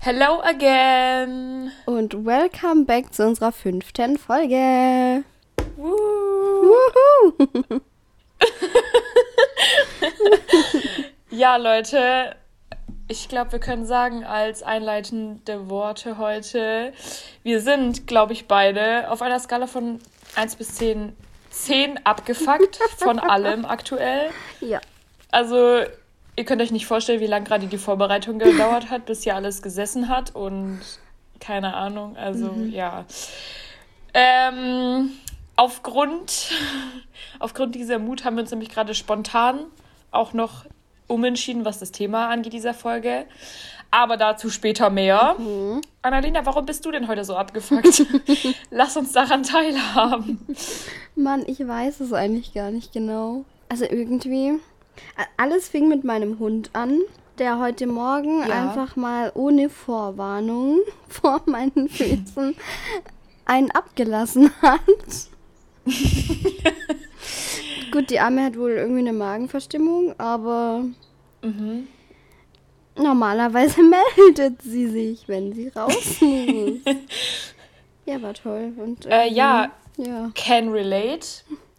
Hello again. Und welcome back zu unserer fünften Folge. Woo. Wuhu. Ja, Leute, ich glaube, wir können sagen als einleitende Worte heute, wir sind, glaube ich, beide auf einer Skala von 1 bis 10, 10 abgefuckt von allem aktuell. Ja. Also, ihr könnt euch nicht vorstellen, wie lange gerade die Vorbereitung gedauert hat, bis hier alles gesessen hat und keine Ahnung. Also, ja. Ähm, aufgrund, aufgrund dieser Mut haben wir uns nämlich gerade spontan auch noch umentschieden, was das Thema angeht dieser Folge. Aber dazu später mehr. Annalena, warum bist du denn heute so abgefuckt? Lass uns daran teilhaben. Mann, ich weiß es eigentlich gar nicht genau. Also irgendwie, alles fing mit meinem Hund an, der heute Morgen Ja. einfach mal ohne Vorwarnung vor meinen Füßen einen abgelassen hat. Gut, die Arme hat wohl irgendwie eine Magenverstimmung, aber Mhm. normalerweise meldet sie sich, wenn sie raus muss. ja, war toll. Und, Äh, ja. irgendwie- Ja. Can relate.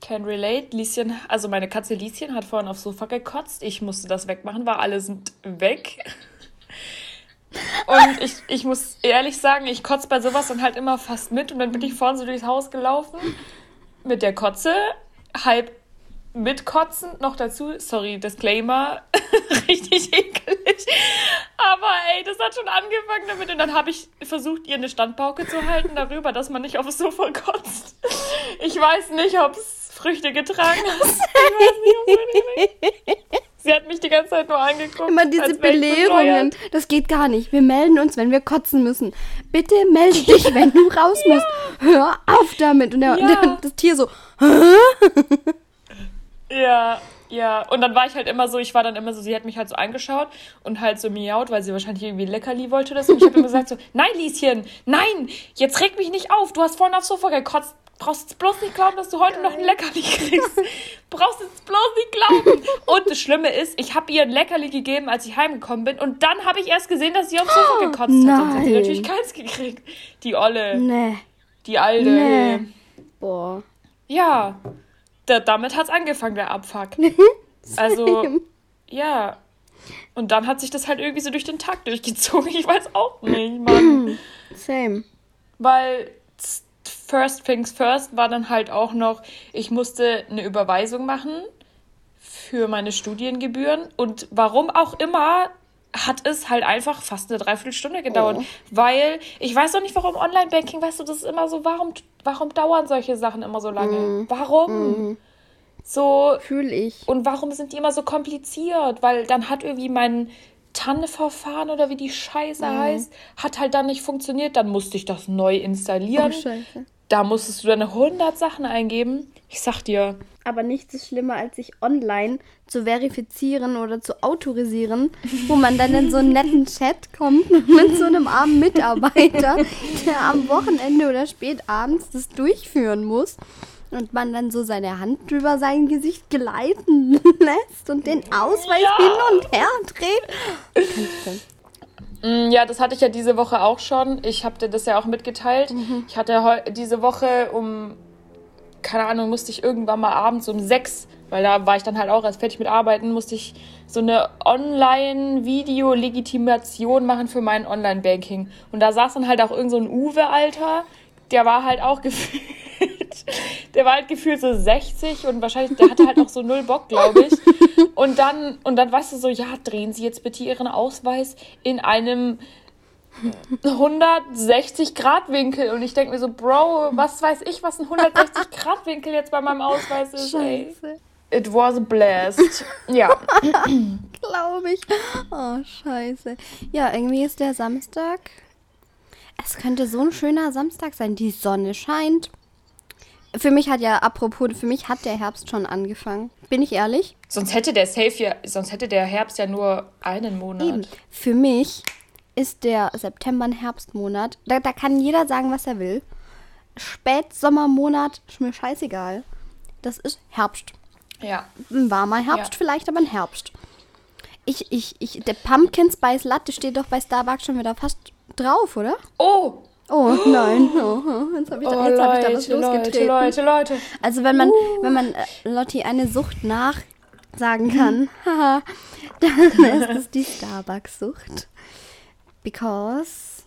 Can relate. Lieschen, also meine Katze Lieschen hat vorhin aufs Sofa gekotzt. Ich musste das wegmachen, weil alle sind weg. Und ich, ich muss ehrlich sagen, ich kotze bei sowas dann halt immer fast mit. Und dann bin ich vorhin so durchs Haus gelaufen mit der Kotze, halb mitkotzen, noch dazu, sorry, Disclaimer, richtig ekelig. Aber ey, das hat schon angefangen damit. Und dann habe ich versucht, ihr eine Standpauke zu halten darüber, dass man nicht aufs Sofa kotzt. Ich weiß nicht, ob es Früchte getragen hat. Ich weiß nicht, ob Sie hat mich die ganze Zeit nur angeguckt. Immer diese Belehrungen. Das geht gar nicht. Wir melden uns, wenn wir kotzen müssen. Bitte melde dich, wenn du raus musst. Hör auf damit. Und der, Ja. der, das Tier so, Ja, ja. Und dann war ich halt immer so, ich war dann immer so, sie hat mich halt so angeschaut und halt so miaut, weil sie wahrscheinlich irgendwie Leckerli wollte oder so. Und ich habe immer gesagt so, nein, Lieschen, nein, jetzt reg mich nicht auf. Du hast vorhin aufs Sofa gekotzt. Brauchst bloß nicht glauben, dass du heute noch ein Leckerli kriegst. Brauchst jetzt bloß nicht glauben. Und das Schlimme ist, ich habe ihr ein Leckerli gegeben, als ich heimgekommen bin. Und dann habe ich erst gesehen, dass sie aufs Sofa gekotzt hat. Sonst hätte sie natürlich keins gekriegt. Die Olle, nee, die Alte. nee. Boah. Ja, da, damit hat's angefangen, der Abfuck. Also, ja. Und dann hat sich das halt irgendwie so durch den Tag durchgezogen. Ich weiß auch nicht, Mann. Same. Weil First Things First war dann halt auch noch, ich musste eine Überweisung machen für meine Studiengebühren. Und warum auch immer hat es halt einfach fast eine Dreiviertelstunde gedauert. Oh. Weil ich weiß auch nicht, warum Online-Banking, weißt du, das ist immer so, warum, warum dauern solche Sachen immer so lange? Warum? So, Fühl ich. und warum sind die immer so kompliziert? Weil dann hat irgendwie mein TAN-Verfahren oder wie die Scheiße heißt, hat halt dann nicht funktioniert. Dann musste ich das neu installieren. Oh, scheiße. Da musstest du dann 100 Sachen eingeben. Ich sag dir. Aber nichts ist schlimmer, als sich online zu verifizieren oder zu autorisieren, wo man dann in so einen netten Chat kommt mit so einem armen Mitarbeiter, der am Wochenende oder spät abends das durchführen muss. Und man dann so seine Hand über sein Gesicht gleiten lässt und den Ausweis Ja. hin und her dreht. Mm, Ja, das hatte ich ja diese Woche auch schon. Ich habe dir das ja auch mitgeteilt. Ich hatte diese Woche um, keine Ahnung, musste ich irgendwann mal abends um sechs, weil da war ich dann halt auch erst fertig mit Arbeiten, musste ich so eine Online-Video-Legitimation machen für mein Online-Banking. Und da saß dann halt auch irgend so ein Uwe, Alter. Der war halt auch gefühlt, der war halt gefühlt so 60 und wahrscheinlich, der hatte halt noch so null Bock, glaube ich. Und dann, und dann weißt du so, ja, drehen Sie jetzt bitte Ihren Ausweis in einem 160-Grad-Winkel. Und ich denke mir so, Bro, was weiß ich, was ein 160-Grad-Winkel jetzt bei meinem Ausweis ist, ey. Scheiße. It was a blast. Ja. Glaube ich. Oh, scheiße. Ja, irgendwie ist der Samstag. Es könnte so ein schöner Samstag sein. Die Sonne scheint. Für mich hat ja, apropos, für mich hat der Herbst schon angefangen. Bin ich ehrlich? Sonst hätte der Safe ja, sonst hätte der Herbst ja nur einen Monat. Eben. Für mich ist der September ein Herbstmonat. Da, da kann jeder sagen, was er will. Spätsommermonat ist mir scheißegal. Das ist Herbst. Ja. Ein warmer Herbst Ja. vielleicht, aber ein Herbst. Ich, ich, ich, der Pumpkin Spice Latte steht doch bei Starbucks schon wieder fast drauf, oder? Oh! Oh nein, oh, jetzt habe ich, da- Oh, jetzt hab ich da was losgetreten. Leute, Leute, Leute. Also wenn man, wenn man äh, Lotti eine Sucht nachsagen kann, dann ist es die Starbucks-Sucht. Because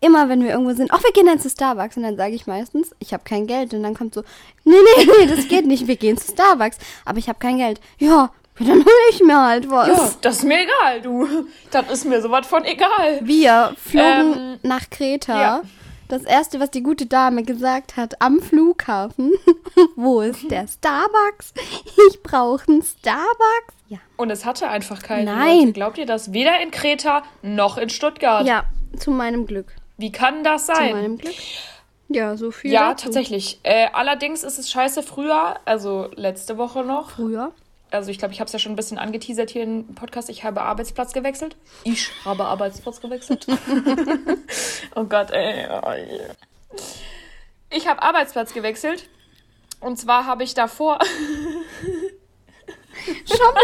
immer wenn wir irgendwo sind, ach, wir gehen dann zu Starbucks und dann sage ich meistens, ich habe kein Geld und dann kommt so, nee, nee, nee, das geht nicht, wir gehen zu Starbucks, aber ich habe kein Geld. Ja, dann hole ich mir halt was. Ja, das ist mir egal, du. Das ist mir sowas von egal. Wir flogen Ähm, nach Kreta. ja. Das erste, was die gute Dame gesagt hat am Flughafen, wo ist der Starbucks? Ich brauche einen Starbucks. Ja. Und es hatte einfach keinen. Nein. Leute. Glaubt ihr das? Weder in Kreta noch in Stuttgart. Ja, zu meinem Glück. Wie kann das Zu sein? meinem Glück. Ja, so viel. Ja, dazu. tatsächlich. Äh, allerdings ist es scheiße früher, also letzte Woche noch. Früher. Also ich glaube, ich habe es ja schon ein bisschen angeteasert hier im Podcast. Ich habe Arbeitsplatz gewechselt. Ich habe Arbeitsplatz gewechselt. oh Gott, ey. Oh je. Ich habe Arbeitsplatz gewechselt. Und zwar habe ich davor... Schau mal.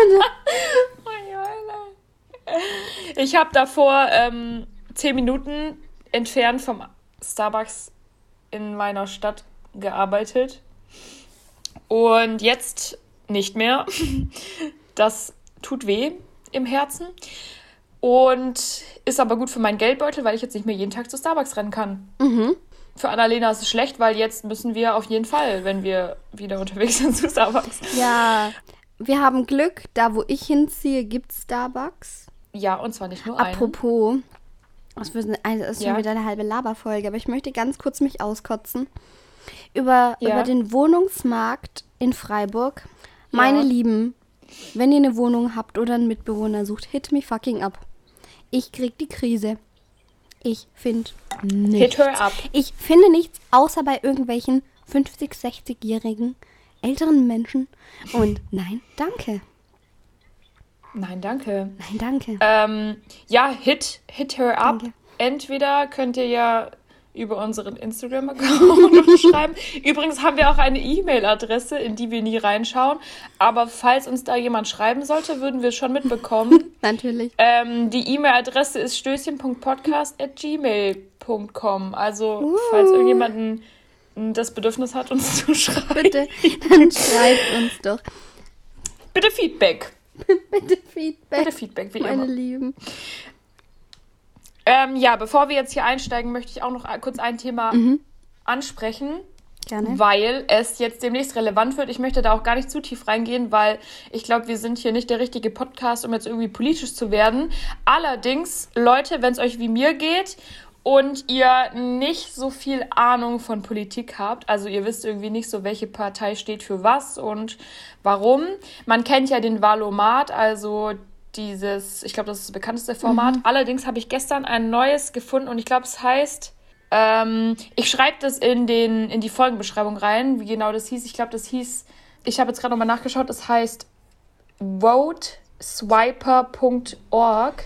Ich habe davor ähm, zehn Minuten entfernt vom Starbucks in meiner Stadt gearbeitet. Und jetzt nicht mehr. Das tut weh im Herzen. Und ist aber gut für meinen Geldbeutel, weil ich jetzt nicht mehr jeden Tag zu Starbucks rennen kann. Für Annalena ist es schlecht, weil jetzt müssen wir auf jeden Fall, wenn wir wieder unterwegs sind, zu Starbucks. Ja, wir haben Glück. Da, wo ich hinziehe, gibt Starbucks. Ja, und zwar nicht nur einen. Apropos, eine- das ist schon Ja. wieder eine halbe Laberfolge, aber ich möchte ganz kurz mich auskotzen über, Ja. über den Wohnungsmarkt in Freiburg. Meine Ja. Lieben, wenn ihr eine Wohnung habt oder einen Mitbewohner sucht, hit me fucking up. Ich krieg die Krise. Ich finde Hit nichts. her up. Ich finde nichts, außer bei irgendwelchen 50-, 60-jährigen älteren Menschen. Und nein, danke. Nein, danke. Nein, danke. Ähm, ja, hit, hit her up. Danke. Entweder könnt ihr ja über unseren Instagram-Account schreiben. Übrigens haben wir auch eine E-Mail-Adresse, in die wir nie reinschauen. Aber falls uns da jemand schreiben sollte, würden wir es schon mitbekommen. Natürlich. ähm, die E-Mail-Adresse ist stößchen.podcast.gmail.com. Also, falls Uh. irgendjemand ein, das Bedürfnis hat, uns zu schreiben. Bitte, dann schreibt uns doch. Bitte Feedback. Bitte Feedback, Bitte Feedback, wie meine immer. Lieben. Ähm, ja, bevor wir jetzt hier einsteigen, möchte ich auch noch kurz ein Thema Mhm. ansprechen, Gerne. weil es jetzt demnächst relevant wird. Ich möchte da auch gar nicht zu tief reingehen, weil ich glaube, wir sind hier nicht der richtige Podcast, um jetzt irgendwie politisch zu werden. Allerdings, Leute, wenn es euch wie mir geht und ihr nicht so viel Ahnung von Politik habt, also ihr wisst irgendwie nicht so, welche Partei steht für was und warum. Man kennt ja den Valomat, also dieses, ich glaube, das ist das bekannteste Format. Allerdings habe ich gestern ein neues gefunden und ich glaube, es heißt, ähm, ich schreibe das in, den, in die Folgenbeschreibung rein, wie genau das hieß. Ich glaube, das hieß, ich habe jetzt gerade nochmal nachgeschaut, es heißt voteswiper.org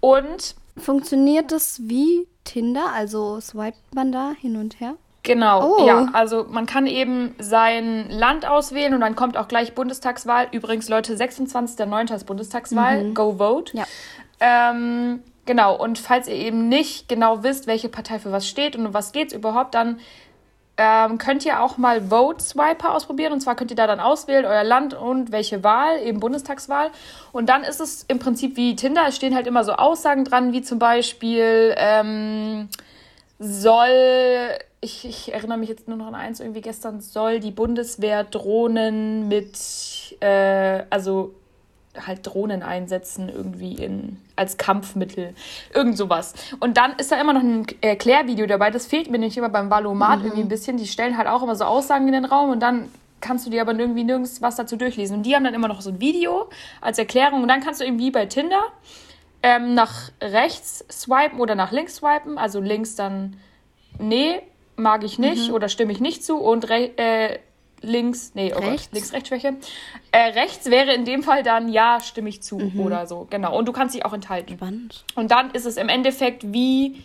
und Funktioniert das wie Tinder? Also swipet man da hin und her? Genau, Oh. ja. Also man kann eben sein Land auswählen und dann kommt auch gleich Bundestagswahl. Übrigens, Leute, 26.09. ist Bundestagswahl. Go vote. Ja. Ähm, genau, und falls ihr eben nicht genau wisst, welche Partei für was steht und um was geht's überhaupt, dann ähm, könnt ihr auch mal Vote Swiper ausprobieren. Und zwar könnt ihr da dann auswählen, euer Land und welche Wahl, eben Bundestagswahl. Und dann ist es im Prinzip wie Tinder. Es stehen halt immer so Aussagen dran, wie zum Beispiel, ähm, soll, ich, ich erinnere mich jetzt nur noch an eins, irgendwie gestern, soll die Bundeswehr Drohnen mit, äh, also halt Drohnen einsetzen irgendwie in, als Kampfmittel. Irgend sowas. Und dann ist da immer noch ein Erklärvideo dabei. Das fehlt mir nicht immer beim Valomat irgendwie ein bisschen. Die stellen halt auch immer so Aussagen in den Raum und dann kannst du dir aber irgendwie nirgends was dazu durchlesen. Und die haben dann immer noch so ein Video als Erklärung und dann kannst du irgendwie bei Tinder ähm, nach rechts swipen oder nach links swipen. Also links dann, nee, mag ich nicht oder stimme ich nicht zu. Und äh, links, nee, oh Gott, Rechts? links-rechts-Schwäche. Äh, rechts wäre in dem Fall dann, ja, stimme ich zu oder so. Genau. Und du kannst dich auch enthalten. Spannend. Und dann ist es im Endeffekt wie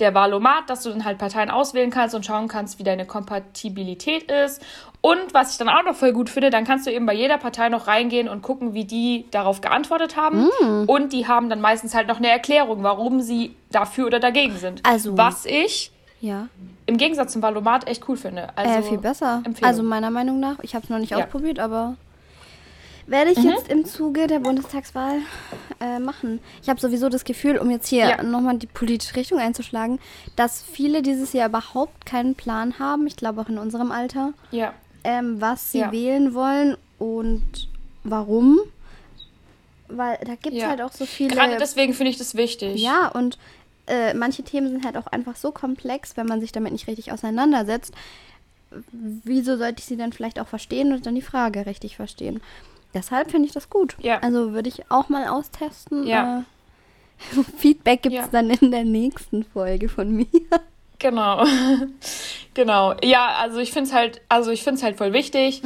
der Wahlomat, dass du dann halt Parteien auswählen kannst und schauen kannst, wie deine Kompatibilität ist. Und was ich dann auch noch voll gut finde, dann kannst du eben bei jeder Partei noch reingehen und gucken, wie die darauf geantwortet haben. Mm. Und die haben dann meistens halt noch eine Erklärung, warum sie dafür oder dagegen sind. Also- was ich Ja. im Gegensatz zum Valomat echt cool finde. Also äh, viel besser. Empfehlung. Also meiner Meinung nach. Ich habe es noch nicht Ja. Mhm. ausprobiert, aber werde ich jetzt im Zuge der Bundestagswahl äh, machen. Ich habe sowieso das Gefühl, um jetzt hier Ja. nochmal die politische Richtung einzuschlagen, dass viele dieses Jahr überhaupt keinen Plan haben, ich glaube auch in unserem Alter, ja. Ähm, was sie Ja. wählen wollen und warum. Weil da gibt es Ja. halt auch so viele. Gerade deswegen finde ich das wichtig. Ja, und äh, manche Themen sind halt auch einfach so komplex, wenn man sich damit nicht richtig auseinandersetzt. Wieso sollte ich sie dann vielleicht auch verstehen und dann die Frage richtig verstehen? Deshalb finde ich das gut. Ja. Also würde ich auch mal austesten. Ja. Äh, Feedback gibt es Ja. dann in der nächsten Folge von mir. Genau. genau. Ja, also ich finde es halt, also ich finde es halt voll wichtig.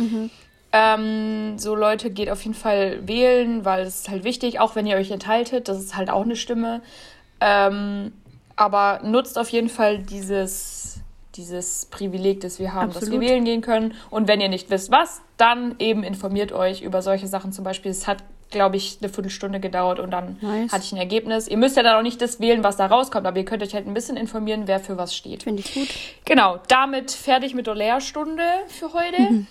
Ähm, so Leute, geht auf jeden Fall wählen, weil es ist halt wichtig, auch wenn ihr euch enthaltet, das ist halt auch eine Stimme. Ähm, aber nutzt auf jeden Fall dieses, dieses Privileg, das wir haben, dass wir Absolut. wählen gehen können. Und wenn ihr nicht wisst, was, dann eben informiert euch über solche Sachen zum Beispiel. Es hat, glaube ich, eine Viertelstunde gedauert und dann Nice. hatte ich ein Ergebnis. Ihr müsst ja dann auch nicht das wählen, was da rauskommt, aber ihr könnt euch halt ein bisschen informieren, wer für was steht. Finde ich gut. Genau, damit fertig mit der Lehrstunde für heute.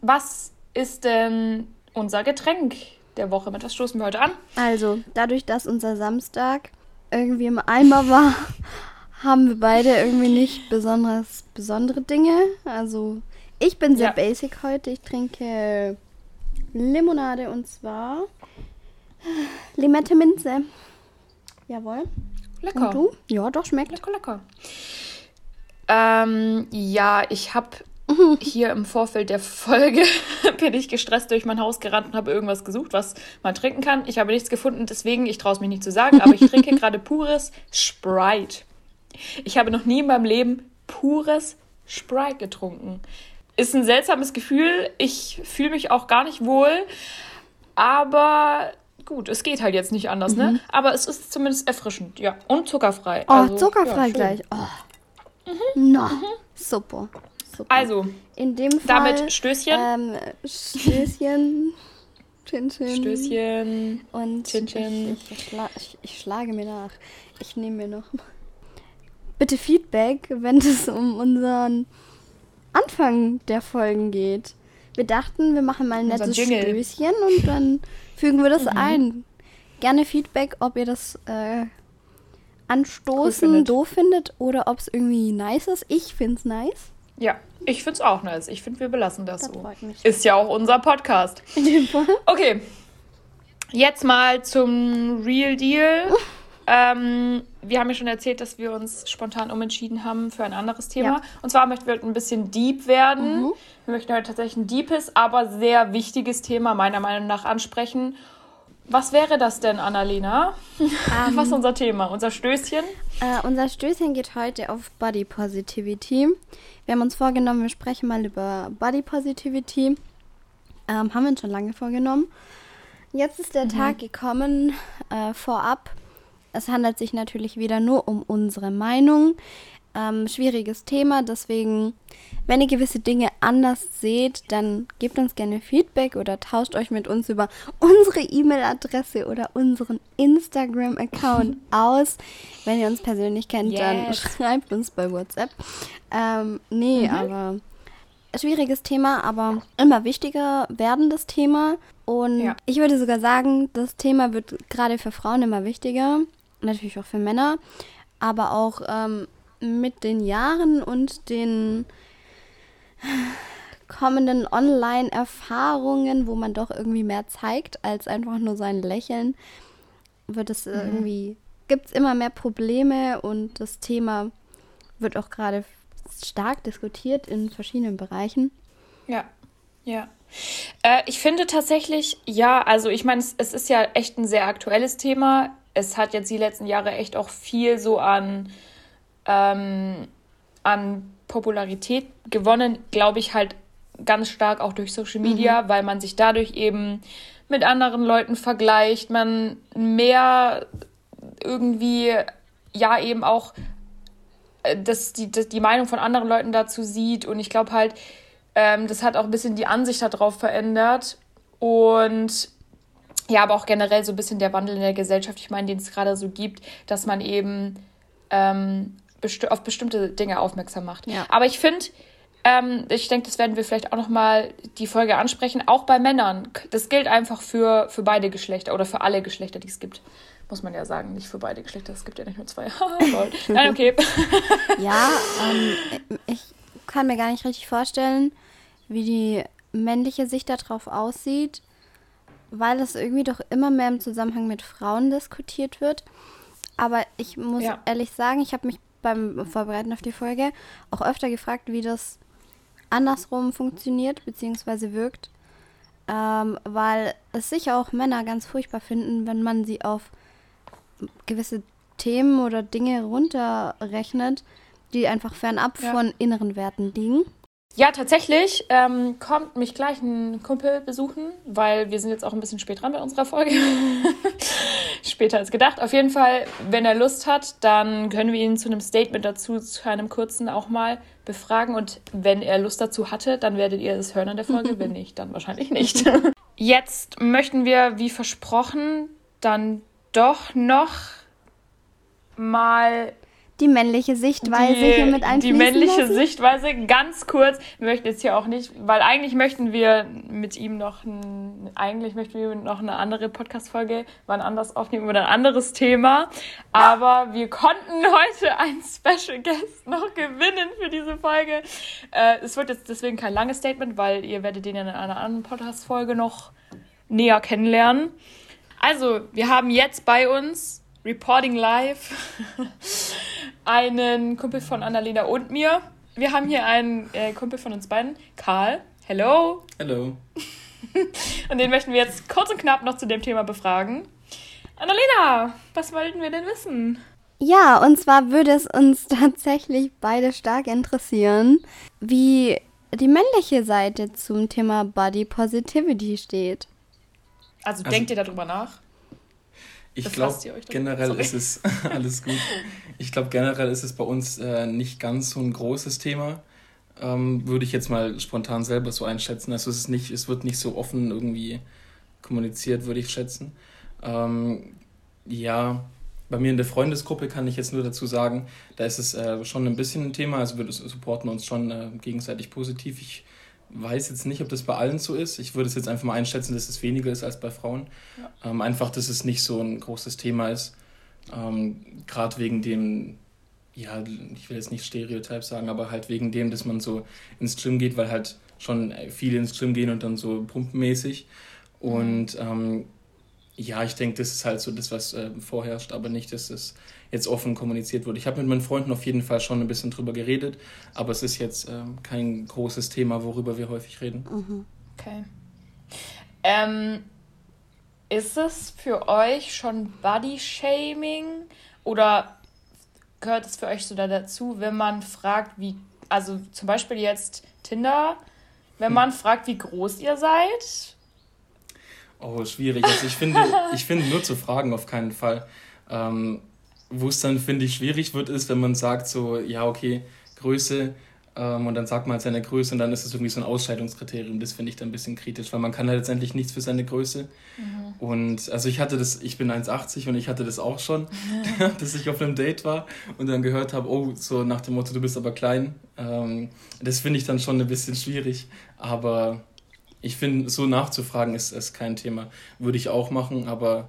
Was ist denn unser Getränk der Woche? Mit was stoßen wir heute an? Also, dadurch, dass unser Samstag irgendwie im Eimer war, haben wir beide irgendwie nicht besonders besondere Dinge. Also, ich bin sehr Ja. basic heute. Ich trinke Limonade und zwar Limette Minze. Jawohl. Lecker. Und du? Ja, doch, schmeckt. Lecker, lecker. Ähm, ja, ich habe hier im Vorfeld der Folge bin ich gestresst durch mein Haus gerannt und habe irgendwas gesucht, was man trinken kann. Ich habe nichts gefunden, deswegen, ich traue es mich nicht zu sagen, aber ich trinke gerade pures Sprite. Ich habe noch nie in meinem Leben pures Sprite getrunken. Ist ein seltsames Gefühl. Ich fühle mich auch gar nicht wohl. Aber gut, es geht halt jetzt nicht anders, ne? Aber es ist zumindest erfrischend, ja. Und zuckerfrei. Oh, Also, zuckerfrei ja, gleich. Oh. Na, super. super. Also, in dem Fall. damit Stößchen. Ähm, Stößchen. Chin, chin. Stößchen. Und Chin, chin. Ich, ich, schla ich, ich schlage mir nach. Ich nehme mir noch. Bitte Feedback, wenn es um unseren Anfang der Folgen geht. Wir dachten, wir machen mal ein Unser nettes Jingle. Mhm. Stößchen und dann fügen wir das ein. Gerne Feedback, ob ihr das äh, anstoßen findet. doof findet oder ob es irgendwie nice ist. Ich finde es nice. Ja, ich find's auch nice. Ich finde, wir belassen das, Das so. Ist ja auch unser Podcast. In dem Fall. Okay. Jetzt mal zum Real Deal. ähm, wir haben ja schon erzählt, dass wir uns spontan umentschieden haben für ein anderes Thema. Ja. Und zwar möchten wir heute ein bisschen deep werden. Mhm. Wir möchten heute tatsächlich ein deepes, aber sehr wichtiges Thema meiner Meinung nach ansprechen. Was wäre das denn, Annalena? Was ist unser Thema? Unser Stößchen? Äh, unser Stößchen geht heute auf Body Positivity. Wir haben uns vorgenommen, wir sprechen mal über Body Positivity. Ähm, haben wir uns schon lange vorgenommen. Jetzt ist der Tag gekommen, äh, vorab. Es handelt sich natürlich wieder nur um unsere Meinung. Ähm, schwieriges Thema, deswegen, wenn ihr gewisse Dinge anders seht, dann gebt uns gerne Feedback oder tauscht euch mit uns über unsere E-Mail-Adresse oder unseren Instagram-Account aus. Wenn ihr uns persönlich kennt, dann Yes. schreibt uns bei WhatsApp. Ähm, nee, aber schwieriges Thema, aber immer wichtiger werdendes Thema. Und Ja. ich würde sogar sagen, das Thema wird gerade für Frauen immer wichtiger. Natürlich auch für Männer. Aber auch ähm, mit den Jahren und den kommenden Online-Erfahrungen, wo man doch irgendwie mehr zeigt als einfach nur sein Lächeln, wird es irgendwie, gibt es immer mehr Probleme und das Thema wird auch gerade stark diskutiert in verschiedenen Bereichen. Ja, ja. Äh, ich finde tatsächlich, ja, also ich meine, es, es ist ja echt ein sehr aktuelles Thema. Es hat jetzt die letzten Jahre echt auch viel so an, ähm, an Popularität gewonnen, glaube ich halt ganz stark auch durch Social Media, weil man sich dadurch eben mit anderen Leuten vergleicht, man mehr irgendwie ja eben auch äh, das, die, das, die Meinung von anderen Leuten dazu sieht. Und ich glaube halt, ähm, das hat auch ein bisschen die Ansicht darauf verändert. Und ja, aber auch generell so ein bisschen der Wandel in der Gesellschaft, ich meine, den es gerade so gibt, dass man eben ähm, besti auf bestimmte Dinge aufmerksam macht. Ja. Aber ich finde, ähm, ich denke, das werden wir vielleicht auch nochmal die Folge ansprechen, auch bei Männern. Das gilt einfach für, für beide Geschlechter oder für alle Geschlechter, die es gibt. Muss man ja sagen, nicht für beide Geschlechter, es gibt ja nicht nur zwei. Nein, okay. ja, ähm, ich kann mir gar nicht richtig vorstellen, wie die männliche Sicht darauf aussieht, weil es irgendwie doch immer mehr im Zusammenhang mit Frauen diskutiert wird. Aber ich muss ja. ehrlich sagen, ich habe mich beim Vorbereiten auf die Folge auch öfter gefragt, wie das andersrum funktioniert bzw. wirkt. Ähm, weil es sicher auch Männer ganz furchtbar finden, wenn man sie auf gewisse Themen oder Dinge runterrechnet, die einfach fernab ja. von inneren Werten liegen. Ja, tatsächlich ähm, kommt mich gleich ein Kumpel besuchen, weil wir sind jetzt auch ein bisschen spät dran bei unserer Folge. Später als gedacht. Auf jeden Fall, wenn er Lust hat, dann können wir ihn zu einem Statement dazu, zu einem kurzen auch mal befragen. Und wenn er Lust dazu hatte, dann werdet ihr es hören in der Folge. wenn nicht, dann wahrscheinlich nicht. Jetzt möchten wir, wie versprochen, dann doch noch mal die männliche Sichtweise die, hier mit einfließen Die männliche lassen? Sichtweise, ganz kurz. Wir möchten jetzt hier auch nicht, weil eigentlich möchten wir mit ihm noch, ein, eigentlich möchten wir noch eine andere Podcast-Folge wann anders aufnehmen oder ein anderes Thema. Aber wir konnten heute einen Special Guest noch gewinnen für diese Folge. Äh, es wird jetzt deswegen kein langes Statement, weil ihr werdet den ja in einer anderen Podcast-Folge noch näher kennenlernen. Also, wir haben jetzt bei uns Reporting Live einen Kumpel von Annalena und mir. Wir haben hier einen äh, Kumpel von uns beiden, Karl. Hello. Hello. und den möchten wir jetzt kurz und knapp noch zu dem Thema befragen. Annalena, was wollten wir denn wissen? Ja, und zwar würde es uns tatsächlich beide stark interessieren, wie die männliche Seite zum Thema Body Positivity steht. Also, also denkt ihr darüber nach? Ich glaube, generell Sorry. ist es alles gut. Ich glaube, generell ist es bei uns äh, nicht ganz so ein großes Thema. Ähm, würde ich jetzt mal spontan selber so einschätzen. Also es ist nicht, es wird nicht so offen irgendwie kommuniziert, würde ich schätzen. Ähm, ja, bei mir in der Freundesgruppe kann ich jetzt nur dazu sagen, da ist es äh, schon ein bisschen ein Thema. Also wir supporten uns schon äh, gegenseitig positiv. Ich weiß jetzt nicht, ob das bei allen so ist. Ich würde es jetzt einfach mal einschätzen, dass es weniger ist als bei Frauen. Ja. Ähm, einfach, dass es nicht so ein großes Thema ist. Ähm, Gerade wegen dem, ja, ich will jetzt nicht Stereotyp sagen, aber halt wegen dem, dass man so ins Gym geht, weil halt schon viele ins Gym gehen und dann so pumpenmäßig. Und ähm, ja, ich denke, das ist halt so das, was äh, vorherrscht, aber nicht, dass es jetzt offen kommuniziert wurde. Ich habe mit meinen Freunden auf jeden Fall schon ein bisschen drüber geredet, aber es ist jetzt ähm, kein großes Thema, worüber wir häufig reden. Mhm. Okay. Ähm, ist es für euch schon Body-Shaming oder gehört es für euch so da dazu, wenn man fragt, wie, also zum Beispiel jetzt Tinder, wenn man hm. fragt, wie groß ihr seid? Oh, schwierig. Also ich finde, ich finde nur zu fragen auf keinen Fall. Ähm, wo es dann, finde ich, schwierig wird, ist, wenn man sagt so, ja, okay, Größe ähm, und dann sagt man halt seine Größe und dann ist es irgendwie so ein Ausscheidungskriterium. Das finde ich dann ein bisschen kritisch, weil man kann halt letztendlich nichts für seine Größe. Mhm. Und also ich hatte das, ich bin 1,80 und ich hatte das auch schon, mhm. dass ich auf einem Date war und dann gehört habe, oh, so nach dem Motto, du bist aber klein. Ähm, das finde ich dann schon ein bisschen schwierig, aber ich finde, so nachzufragen ist, ist kein Thema. Würde ich auch machen, aber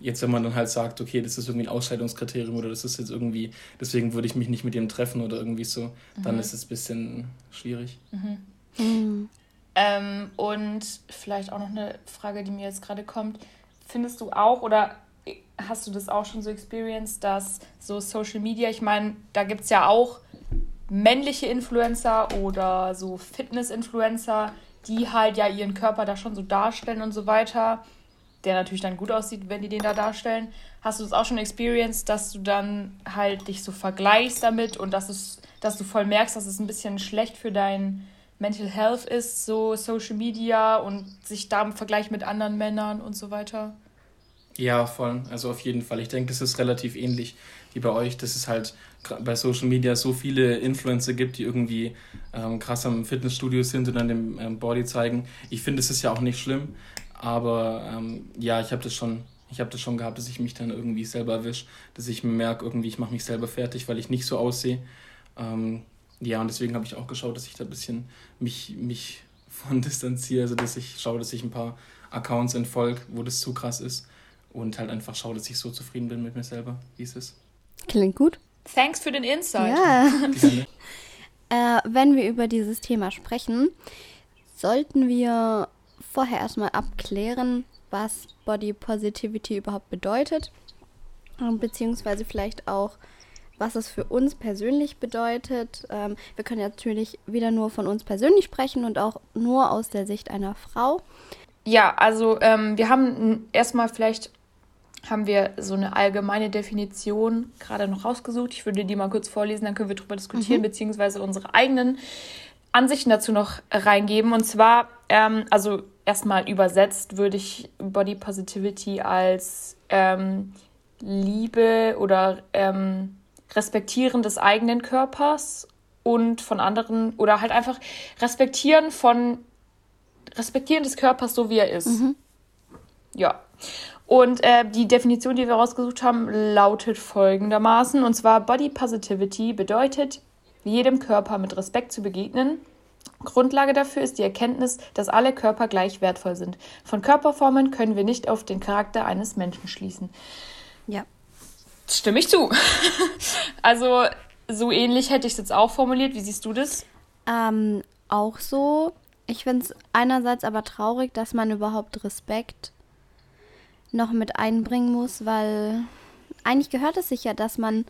jetzt, wenn man dann halt sagt, okay, das ist irgendwie ein Ausscheidungskriterium oder das ist jetzt irgendwie, deswegen würde ich mich nicht mit dem treffen oder irgendwie so, mhm. dann ist es ein bisschen schwierig. Mhm. Mhm. Ähm, und vielleicht auch noch eine Frage, die mir jetzt gerade kommt. Findest du auch oder hast du das auch schon so experienced, dass so Social Media, ich meine, da gibt es ja auch männliche Influencer oder so Fitness-Influencer, die halt ja ihren Körper da schon so darstellen und so weiter der natürlich dann gut aussieht, wenn die den da darstellen. Hast du das auch schon experienced, dass du dann halt dich so vergleichst damit und dass, es, dass du voll merkst, dass es ein bisschen schlecht für dein Mental Health ist, so Social Media und sich da im Vergleich mit anderen Männern und so weiter? Ja, voll. Also auf jeden Fall. Ich denke, das ist relativ ähnlich wie bei euch, dass es halt bei Social Media so viele Influencer gibt, die irgendwie ähm, krass am Fitnessstudio sind und dann dem ähm, Body zeigen. Ich finde, es ist ja auch nicht schlimm, aber ähm, ja, ich habe das schon. Ich habe das schon gehabt, dass ich mich dann irgendwie selber erwische, dass ich merke, irgendwie, ich mache mich selber fertig, weil ich nicht so aussehe. Ähm, ja, und deswegen habe ich auch geschaut, dass ich da ein bisschen mich, mich von distanziere, also dass ich schaue, dass ich ein paar Accounts entfolge, wo das zu krass ist und halt einfach schaue, dass ich so zufrieden bin mit mir selber, wie es ist. Klingt gut. Thanks für den Insight. Ja. äh, wenn wir über dieses Thema sprechen, sollten wir vorher erstmal abklären, was Body Positivity überhaupt bedeutet, beziehungsweise vielleicht auch, was es für uns persönlich bedeutet. Ähm, wir können natürlich wieder nur von uns persönlich sprechen und auch nur aus der Sicht einer Frau. Ja, also ähm, wir haben erstmal vielleicht haben wir so eine allgemeine Definition gerade noch rausgesucht. Ich würde die mal kurz vorlesen, dann können wir darüber diskutieren, mhm. beziehungsweise unsere eigenen Ansichten dazu noch reingeben. Und zwar, ähm, also erstmal übersetzt, würde ich Body Positivity als ähm, Liebe oder ähm, Respektieren des eigenen Körpers und von anderen oder halt einfach Respektieren von Respektieren des Körpers so wie er ist. Mhm. Ja. Und äh, die Definition, die wir rausgesucht haben, lautet folgendermaßen. Und zwar Body Positivity bedeutet, jedem Körper mit Respekt zu begegnen. Grundlage dafür ist die Erkenntnis, dass alle Körper gleich wertvoll sind. Von Körperformen können wir nicht auf den Charakter eines Menschen schließen. Ja. Stimme ich zu. also so ähnlich hätte ich es jetzt auch formuliert. Wie siehst du das? Ähm, auch so. Ich finde es einerseits aber traurig, dass man überhaupt Respekt noch mit einbringen muss, weil eigentlich gehört es sich ja, dass man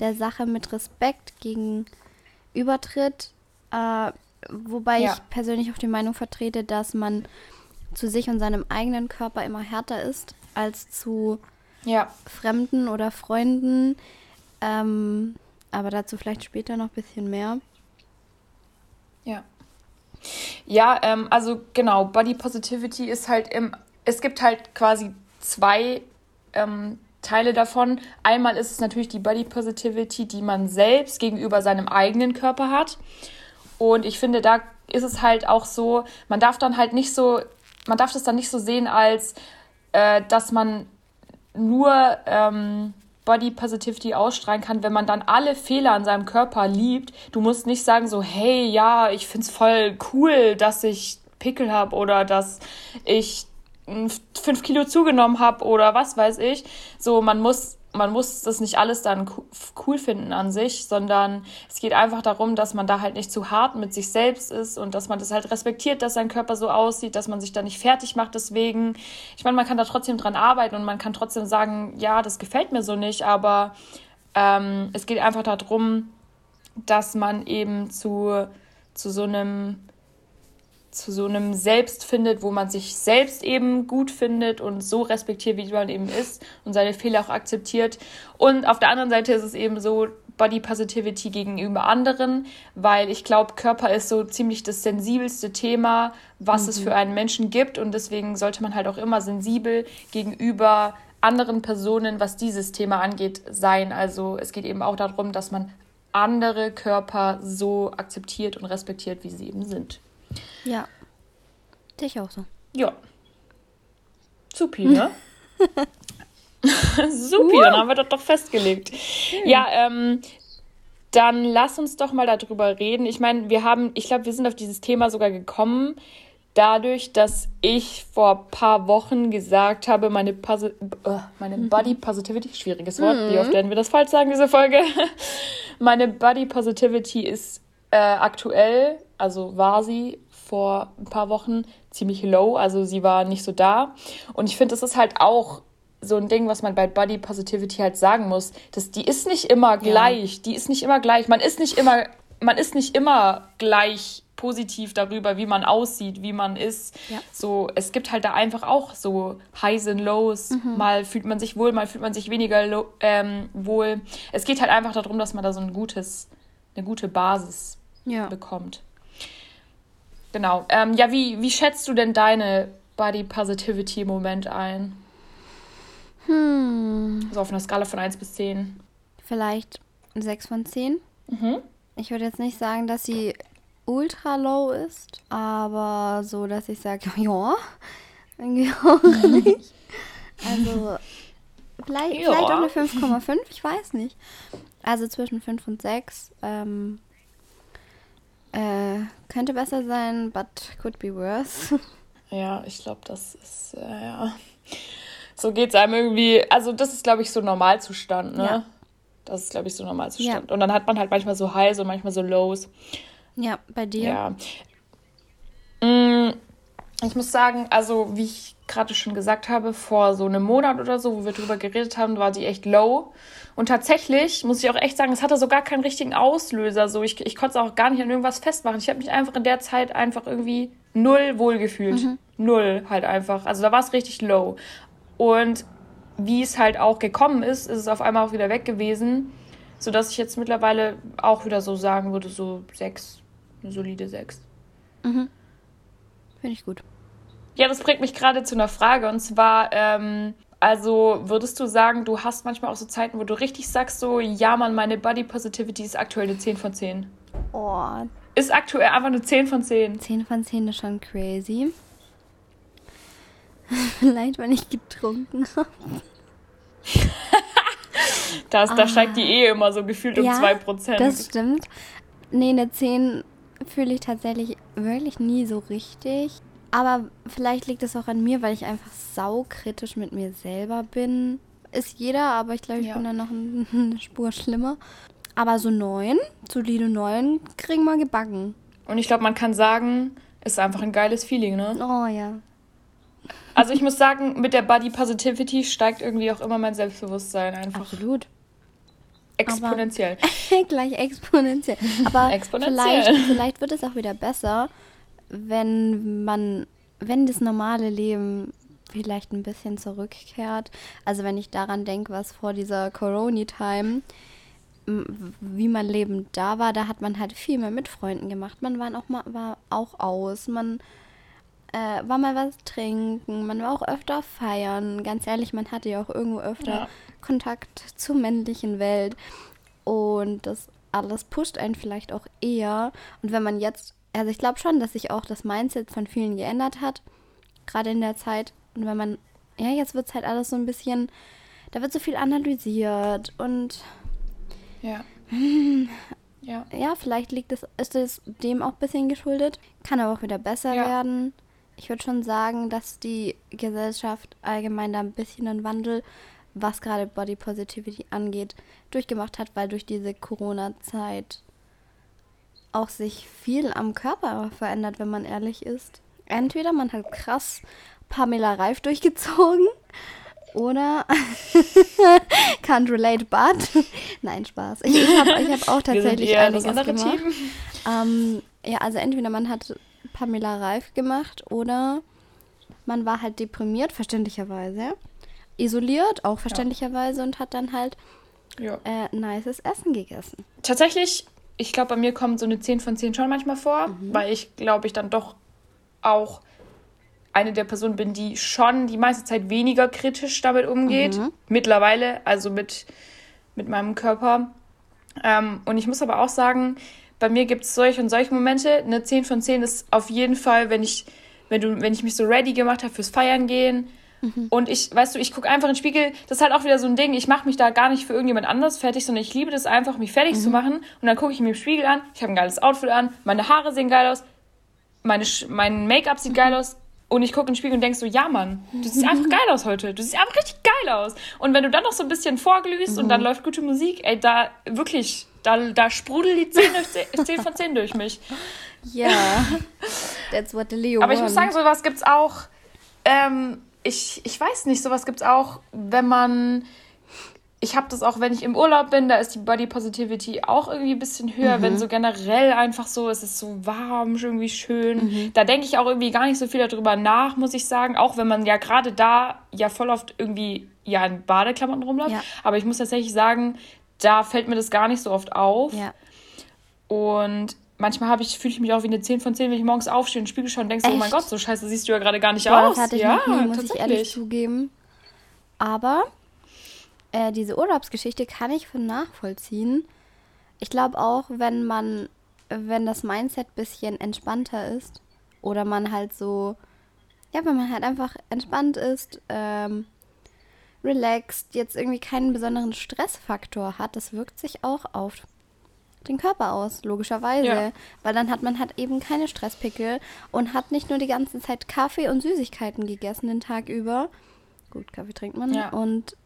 der Sache mit Respekt gegenübertritt. Äh, wobei ja. ich persönlich auch die Meinung vertrete, dass man zu sich und seinem eigenen Körper immer härter ist als zu ja. Fremden oder Freunden. Ähm, aber dazu vielleicht später noch ein bisschen mehr. Ja. Ja, ähm, also genau, Body Positivity ist halt im, es gibt halt quasi zwei ähm, Teile davon. Einmal ist es natürlich die Body Positivity, die man selbst gegenüber seinem eigenen Körper hat. Und ich finde, da ist es halt auch so, man darf dann halt nicht so, man darf das dann nicht so sehen, als äh, dass man nur ähm, Body Positivity ausstrahlen kann, wenn man dann alle Fehler an seinem Körper liebt. Du musst nicht sagen so, hey, ja, ich find's voll cool, dass ich Pickel habe oder dass ich fünf Kilo zugenommen habe oder was weiß ich. So, man muss, man muss das nicht alles dann cool finden an sich, sondern es geht einfach darum, dass man da halt nicht zu hart mit sich selbst ist und dass man das halt respektiert, dass sein Körper so aussieht, dass man sich da nicht fertig macht deswegen. Ich meine, man kann da trotzdem dran arbeiten und man kann trotzdem sagen, ja, das gefällt mir so nicht, aber ähm, es geht einfach darum, dass man eben zu, zu so einem zu so einem Selbst findet, wo man sich selbst eben gut findet und so respektiert, wie man eben ist und seine Fehler auch akzeptiert. Und auf der anderen Seite ist es eben so Body Positivity gegenüber anderen, weil ich glaube, Körper ist so ziemlich das sensibelste Thema, was mhm. es für einen Menschen gibt und deswegen sollte man halt auch immer sensibel gegenüber anderen Personen, was dieses Thema angeht, sein. Also es geht eben auch darum, dass man andere Körper so akzeptiert und respektiert, wie sie eben sind. Ja. Dich auch so. Ja. Supi, ne? Supi, dann haben wir das doch festgelegt. Ja, ähm, dann lass uns doch mal darüber reden. Ich meine, wir haben, ich glaube, wir sind auf dieses Thema sogar gekommen, dadurch, dass ich vor ein paar Wochen gesagt habe, meine, Posi uh, meine mhm. Body Positivity, schwieriges Wort, mhm. wie oft werden wir das falsch sagen, diese Folge? meine Body Positivity ist äh, aktuell, also war sie vor ein paar Wochen ziemlich low, also sie war nicht so da. Und ich finde, das ist halt auch so ein Ding, was man bei Body Positivity halt sagen muss, dass die ist nicht immer gleich, ja. die ist nicht immer gleich, man ist nicht immer, man ist nicht immer gleich positiv darüber, wie man aussieht, wie man ist. Ja. So, es gibt halt da einfach auch so Highs und Lows. Mhm. Mal fühlt man sich wohl, mal fühlt man sich weniger ähm, wohl. Es geht halt einfach darum, dass man da so ein gutes, eine gute Basis ja. bekommt. Genau. Ähm, ja, wie, wie schätzt du denn deine Body Positivity im Moment ein? Hm. Also auf einer Skala von 1 bis 10. Vielleicht 6 von 10. Mhm. Ich würde jetzt nicht sagen, dass sie ultra low ist, aber so, dass ich sage, ja, irgendwie auch nicht. Also vielleicht, ja. vielleicht auch eine 5,5, ich weiß nicht. Also zwischen 5 und 6. Ähm, äh, könnte besser sein, but could be worse. Ja, ich glaube, das ist, äh, ja. So geht es einem irgendwie. Also, das ist, glaube ich, so Normalzustand, ne? Ja. Das ist, glaube ich, so Normalzustand. Ja. Und dann hat man halt manchmal so Highs und manchmal so Lows. Ja, bei dir? Ja. Mm, ich muss sagen, also, wie ich gerade schon gesagt habe, vor so einem Monat oder so, wo wir drüber geredet haben, war die echt low. Und tatsächlich muss ich auch echt sagen, es hatte so gar keinen richtigen Auslöser. So, ich, ich konnte es auch gar nicht an irgendwas festmachen. Ich habe mich einfach in der Zeit einfach irgendwie null wohlgefühlt. Mhm. Null halt einfach. Also da war es richtig low. Und wie es halt auch gekommen ist, ist es auf einmal auch wieder weg gewesen. Sodass ich jetzt mittlerweile auch wieder so sagen würde, so sechs, eine solide sechs. Mhm. Finde ich gut. Ja, das bringt mich gerade zu einer Frage. Und zwar, ähm, also würdest du sagen, du hast manchmal auch so Zeiten, wo du richtig sagst, so, ja, Mann, meine Body Positivity ist aktuell eine 10 von 10. Oh. Ist aktuell einfach eine 10 von 10. 10 von 10 ist schon crazy. Vielleicht, wenn ich getrunken habe. das, ah. Da steigt die Ehe immer so gefühlt um ja, 2%. Das stimmt. Nee, eine 10 fühle ich tatsächlich wirklich nie so richtig. Aber vielleicht liegt es auch an mir, weil ich einfach saukritisch mit mir selber bin. Ist jeder, aber ich glaube, ich ja. bin da noch eine Spur schlimmer. Aber so neun, solide neun, kriegen wir gebacken. Und ich glaube, man kann sagen, ist einfach ein geiles Feeling, ne? Oh ja. Also ich muss sagen, mit der Body Positivity steigt irgendwie auch immer mein Selbstbewusstsein einfach. Absolut. Exponentiell. Gleich exponentiell. Aber exponentiell. Vielleicht, vielleicht wird es auch wieder besser, wenn man, wenn das normale Leben vielleicht ein bisschen zurückkehrt. Also wenn ich daran denke, was vor dieser Corona-Time, wie mein Leben da war, da hat man halt viel mehr mit Freunden gemacht. Man war auch, mal, war auch aus, man äh, war mal was trinken, man war auch öfter feiern. Ganz ehrlich, man hatte ja auch irgendwo öfter ja. Kontakt zur männlichen Welt. Und das alles pusht einen vielleicht auch eher. Und wenn man jetzt also ich glaube schon, dass sich auch das Mindset von vielen geändert hat, gerade in der Zeit. Und wenn man, ja, jetzt wird es halt alles so ein bisschen, da wird so viel analysiert und ja. ja. Ja, vielleicht liegt es, ist es dem auch ein bisschen geschuldet. Kann aber auch wieder besser ja. werden. Ich würde schon sagen, dass die Gesellschaft allgemein da ein bisschen einen Wandel, was gerade Body Positivity angeht, durchgemacht hat, weil durch diese Corona-Zeit auch sich viel am Körper verändert, wenn man ehrlich ist. Entweder man hat krass Pamela Reif durchgezogen oder can't relate, but nein, Spaß. Ich, ich habe hab auch tatsächlich einiges gemacht. Ähm, ja, also entweder man hat Pamela Reif gemacht oder man war halt deprimiert, verständlicherweise. Isoliert, auch verständlicherweise, ja. und hat dann halt ja. äh, nices Essen gegessen. Tatsächlich ich glaube, bei mir kommt so eine 10 von 10 schon manchmal vor, mhm. weil ich glaube, ich dann doch auch eine der Personen bin, die schon die meiste Zeit weniger kritisch damit umgeht. Mhm. Mittlerweile, also mit, mit meinem Körper. Ähm, und ich muss aber auch sagen, bei mir gibt es solche und solche Momente. Eine 10 von 10 ist auf jeden Fall, wenn ich, wenn du, wenn ich mich so ready gemacht habe fürs Feiern gehen, Mhm. Und ich, weißt du, ich gucke einfach in den Spiegel. Das ist halt auch wieder so ein Ding. Ich mache mich da gar nicht für irgendjemand anders fertig, sondern ich liebe das einfach, mich fertig mhm. zu machen. Und dann gucke ich mir im Spiegel an. Ich habe ein geiles Outfit an. Meine Haare sehen geil aus. Meine, mein Make-up sieht mhm. geil aus. Und ich gucke in den Spiegel und denke so, ja, Mann, du siehst einfach geil aus heute. Du siehst einfach richtig geil aus. Und wenn du dann noch so ein bisschen vorglühst und dann mhm. läuft gute Musik, ey, da wirklich, da, da sprudelt die 10, 10 von 10 durch mich. Ja, that's what the Leo Aber ich muss sagen, sowas gibt's auch. Ähm, ich, ich weiß nicht, sowas gibt es auch, wenn man. Ich habe das auch, wenn ich im Urlaub bin, da ist die Body Positivity auch irgendwie ein bisschen höher. Mhm. Wenn so generell einfach so, es ist so warm, irgendwie schön. Mhm. Da denke ich auch irgendwie gar nicht so viel darüber nach, muss ich sagen. Auch wenn man ja gerade da ja voll oft irgendwie ja in Badeklamotten rumläuft. Ja. Aber ich muss tatsächlich sagen, da fällt mir das gar nicht so oft auf. Ja. Und manchmal habe ich, fühle ich mich auch wie eine 10 von 10, wenn ich morgens aufstehe und Spiegel schaue und denke, oh mein Gott, so scheiße siehst du ja gerade gar nicht Boah, aus. Das hatte ich ja, nie, muss ich ehrlich zugeben. Aber äh, diese Urlaubsgeschichte kann ich von nachvollziehen. Ich glaube auch, wenn man, wenn das Mindset ein bisschen entspannter ist oder man halt so, ja, wenn man halt einfach entspannt ist, ähm, relaxed, jetzt irgendwie keinen besonderen Stressfaktor hat, das wirkt sich auch auf den Körper aus, logischerweise. Ja. Weil dann hat man halt eben keine Stresspickel und hat nicht nur die ganze Zeit Kaffee und Süßigkeiten gegessen den Tag über. Gut, Kaffee trinkt man. Ja. Und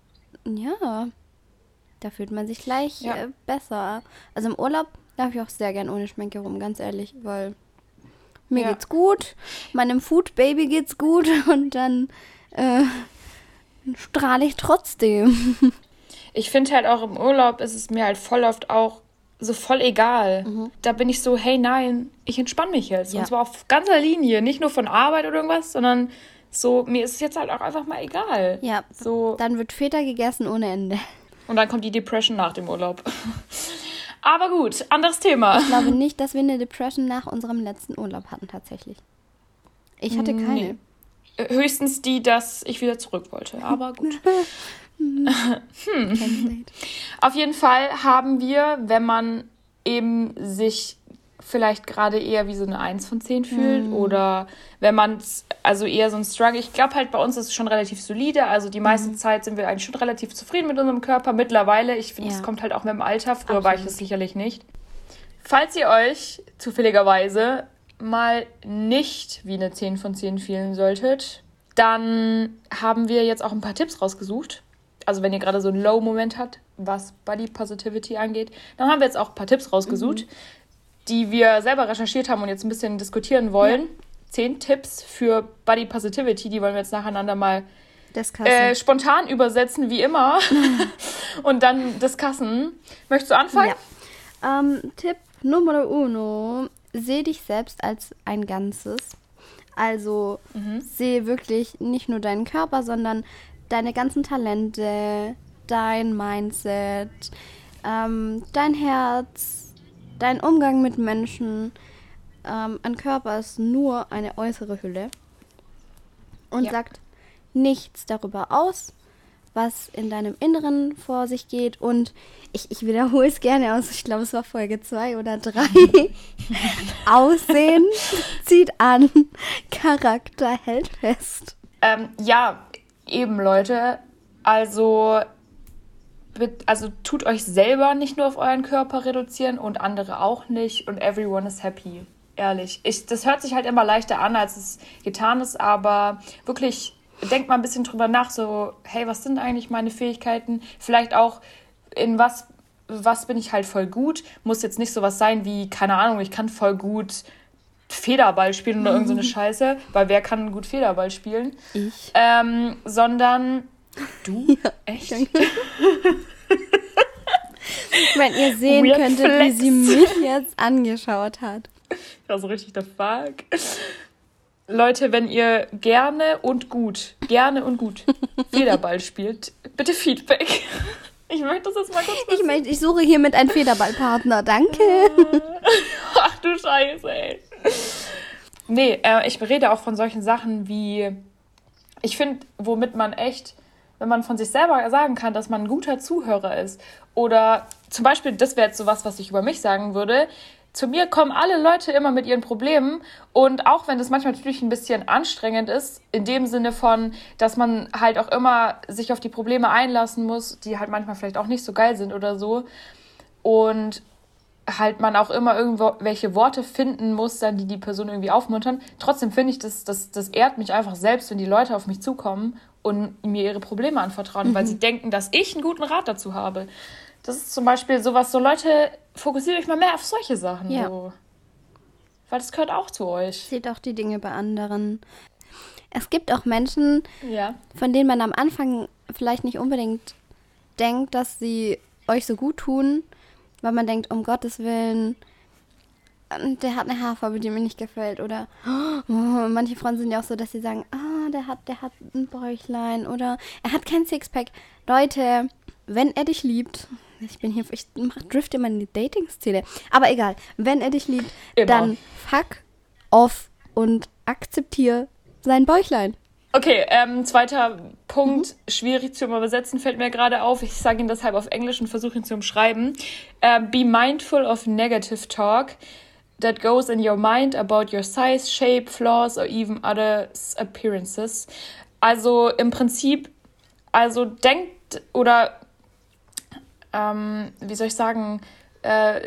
ja, da fühlt man sich gleich ja. äh, besser. Also im Urlaub darf ich auch sehr gern ohne Schminke rum, ganz ehrlich, weil mir ja. geht's gut, meinem Food Baby geht's gut und dann äh, strahle ich trotzdem. Ich finde halt auch im Urlaub ist es mir halt voll oft auch so voll egal. Mhm. Da bin ich so, hey nein, ich entspanne mich jetzt. Ja. Und zwar auf ganzer Linie, nicht nur von Arbeit oder irgendwas, sondern so, mir ist es jetzt halt auch einfach mal egal. Ja. So. Dann wird Feta gegessen ohne Ende. Und dann kommt die Depression nach dem Urlaub. Aber gut, anderes Thema. Ich glaube nicht, dass wir eine Depression nach unserem letzten Urlaub hatten, tatsächlich. Ich hatte keine. Nee. Höchstens die, dass ich wieder zurück wollte. Aber gut. hm. Auf jeden Fall haben wir, wenn man eben sich vielleicht gerade eher wie so eine 1 von 10 fühlt mhm. oder wenn man also eher so ein Struggle. Ich glaube halt bei uns ist es schon relativ solide. Also die meiste mhm. Zeit sind wir eigentlich schon relativ zufrieden mit unserem Körper. Mittlerweile, ich finde, es ja. kommt halt auch mit dem Alter. Früher Absolut. war ich das sicherlich nicht. Falls ihr euch zufälligerweise mal nicht wie eine 10 von 10 fühlen solltet, dann haben wir jetzt auch ein paar Tipps rausgesucht. Also wenn ihr gerade so einen Low-Moment habt, was Body Positivity angeht, dann haben wir jetzt auch ein paar Tipps rausgesucht. Mhm die wir selber recherchiert haben und jetzt ein bisschen diskutieren wollen. Ja. Zehn Tipps für Body Positivity, die wollen wir jetzt nacheinander mal äh, spontan übersetzen, wie immer. und dann discussen. Möchtest du anfangen? Ja. Ähm, Tipp Nummer uno. Seh dich selbst als ein Ganzes. Also mhm. sehe wirklich nicht nur deinen Körper, sondern deine ganzen Talente, dein Mindset, ähm, dein Herz, Dein Umgang mit Menschen, ähm, ein Körper ist nur eine äußere Hülle und ja. sagt nichts darüber aus, was in deinem Inneren vor sich geht. Und ich, ich wiederhole es gerne aus, ich glaube, es war Folge 2 oder 3. Aussehen zieht an, Charakter hält fest. Ähm, ja, eben Leute. Also also tut euch selber nicht nur auf euren Körper reduzieren und andere auch nicht und everyone is happy. Ehrlich. Ich, das hört sich halt immer leichter an, als es getan ist, aber wirklich denkt mal ein bisschen drüber nach, so, hey, was sind eigentlich meine Fähigkeiten? Vielleicht auch, in was, was bin ich halt voll gut? Muss jetzt nicht sowas sein wie, keine Ahnung, ich kann voll gut Federball spielen oder irgendeine so Scheiße, weil wer kann gut Federball spielen? Ich. Ähm, sondern du? Ja, Echt? Wenn ihr sehen Weird könntet, Flex. wie sie mich jetzt angeschaut hat. Das ist richtig der Fuck. Leute, wenn ihr gerne und gut, gerne und gut Federball spielt, bitte Feedback. Ich möchte das jetzt mal kurz wissen. Ich, möchte, ich suche hiermit einen Federballpartner, danke. Ach du Scheiße, ey. Nee, äh, ich rede auch von solchen Sachen wie, ich finde, womit man echt wenn man von sich selber sagen kann, dass man ein guter Zuhörer ist. Oder zum Beispiel, das wäre jetzt sowas, was ich über mich sagen würde. Zu mir kommen alle Leute immer mit ihren Problemen und auch wenn das manchmal natürlich ein bisschen anstrengend ist, in dem Sinne von, dass man halt auch immer sich auf die Probleme einlassen muss, die halt manchmal vielleicht auch nicht so geil sind oder so. Und halt man auch immer irgendwelche Worte finden muss, dann die die Person irgendwie aufmuntern. Trotzdem finde ich, das, das, das ehrt mich einfach selbst, wenn die Leute auf mich zukommen und mir ihre Probleme anvertrauen, mhm. weil sie denken, dass ich einen guten Rat dazu habe. Das ist zum Beispiel sowas, so Leute, fokussiert euch mal mehr auf solche Sachen. Ja. So. Weil das gehört auch zu euch. Seht auch die Dinge bei anderen. Es gibt auch Menschen, ja. von denen man am Anfang vielleicht nicht unbedingt denkt, dass sie euch so gut tun, weil man denkt, um Gottes Willen, der hat eine Haarfarbe, die mir nicht gefällt. Oder oh, manche Frauen sind ja auch so, dass sie sagen, ah, der hat, der hat ein Bäuchlein oder er hat kein Sixpack. Leute, wenn er dich liebt, ich bin hier, ich mach, drift immer in die Dating-Szene. Aber egal, wenn er dich liebt, immer. dann fuck off und akzeptiere sein Bäuchlein. Okay, ähm, zweiter Punkt, mhm. schwierig zu übersetzen, fällt mir gerade auf. Ich sage ihn deshalb auf Englisch und versuche ihn zu umschreiben. Uh, be mindful of negative talk that goes in your mind about your size, shape, flaws or even other appearances. Also im Prinzip, also denkt oder ähm, wie soll ich sagen, äh,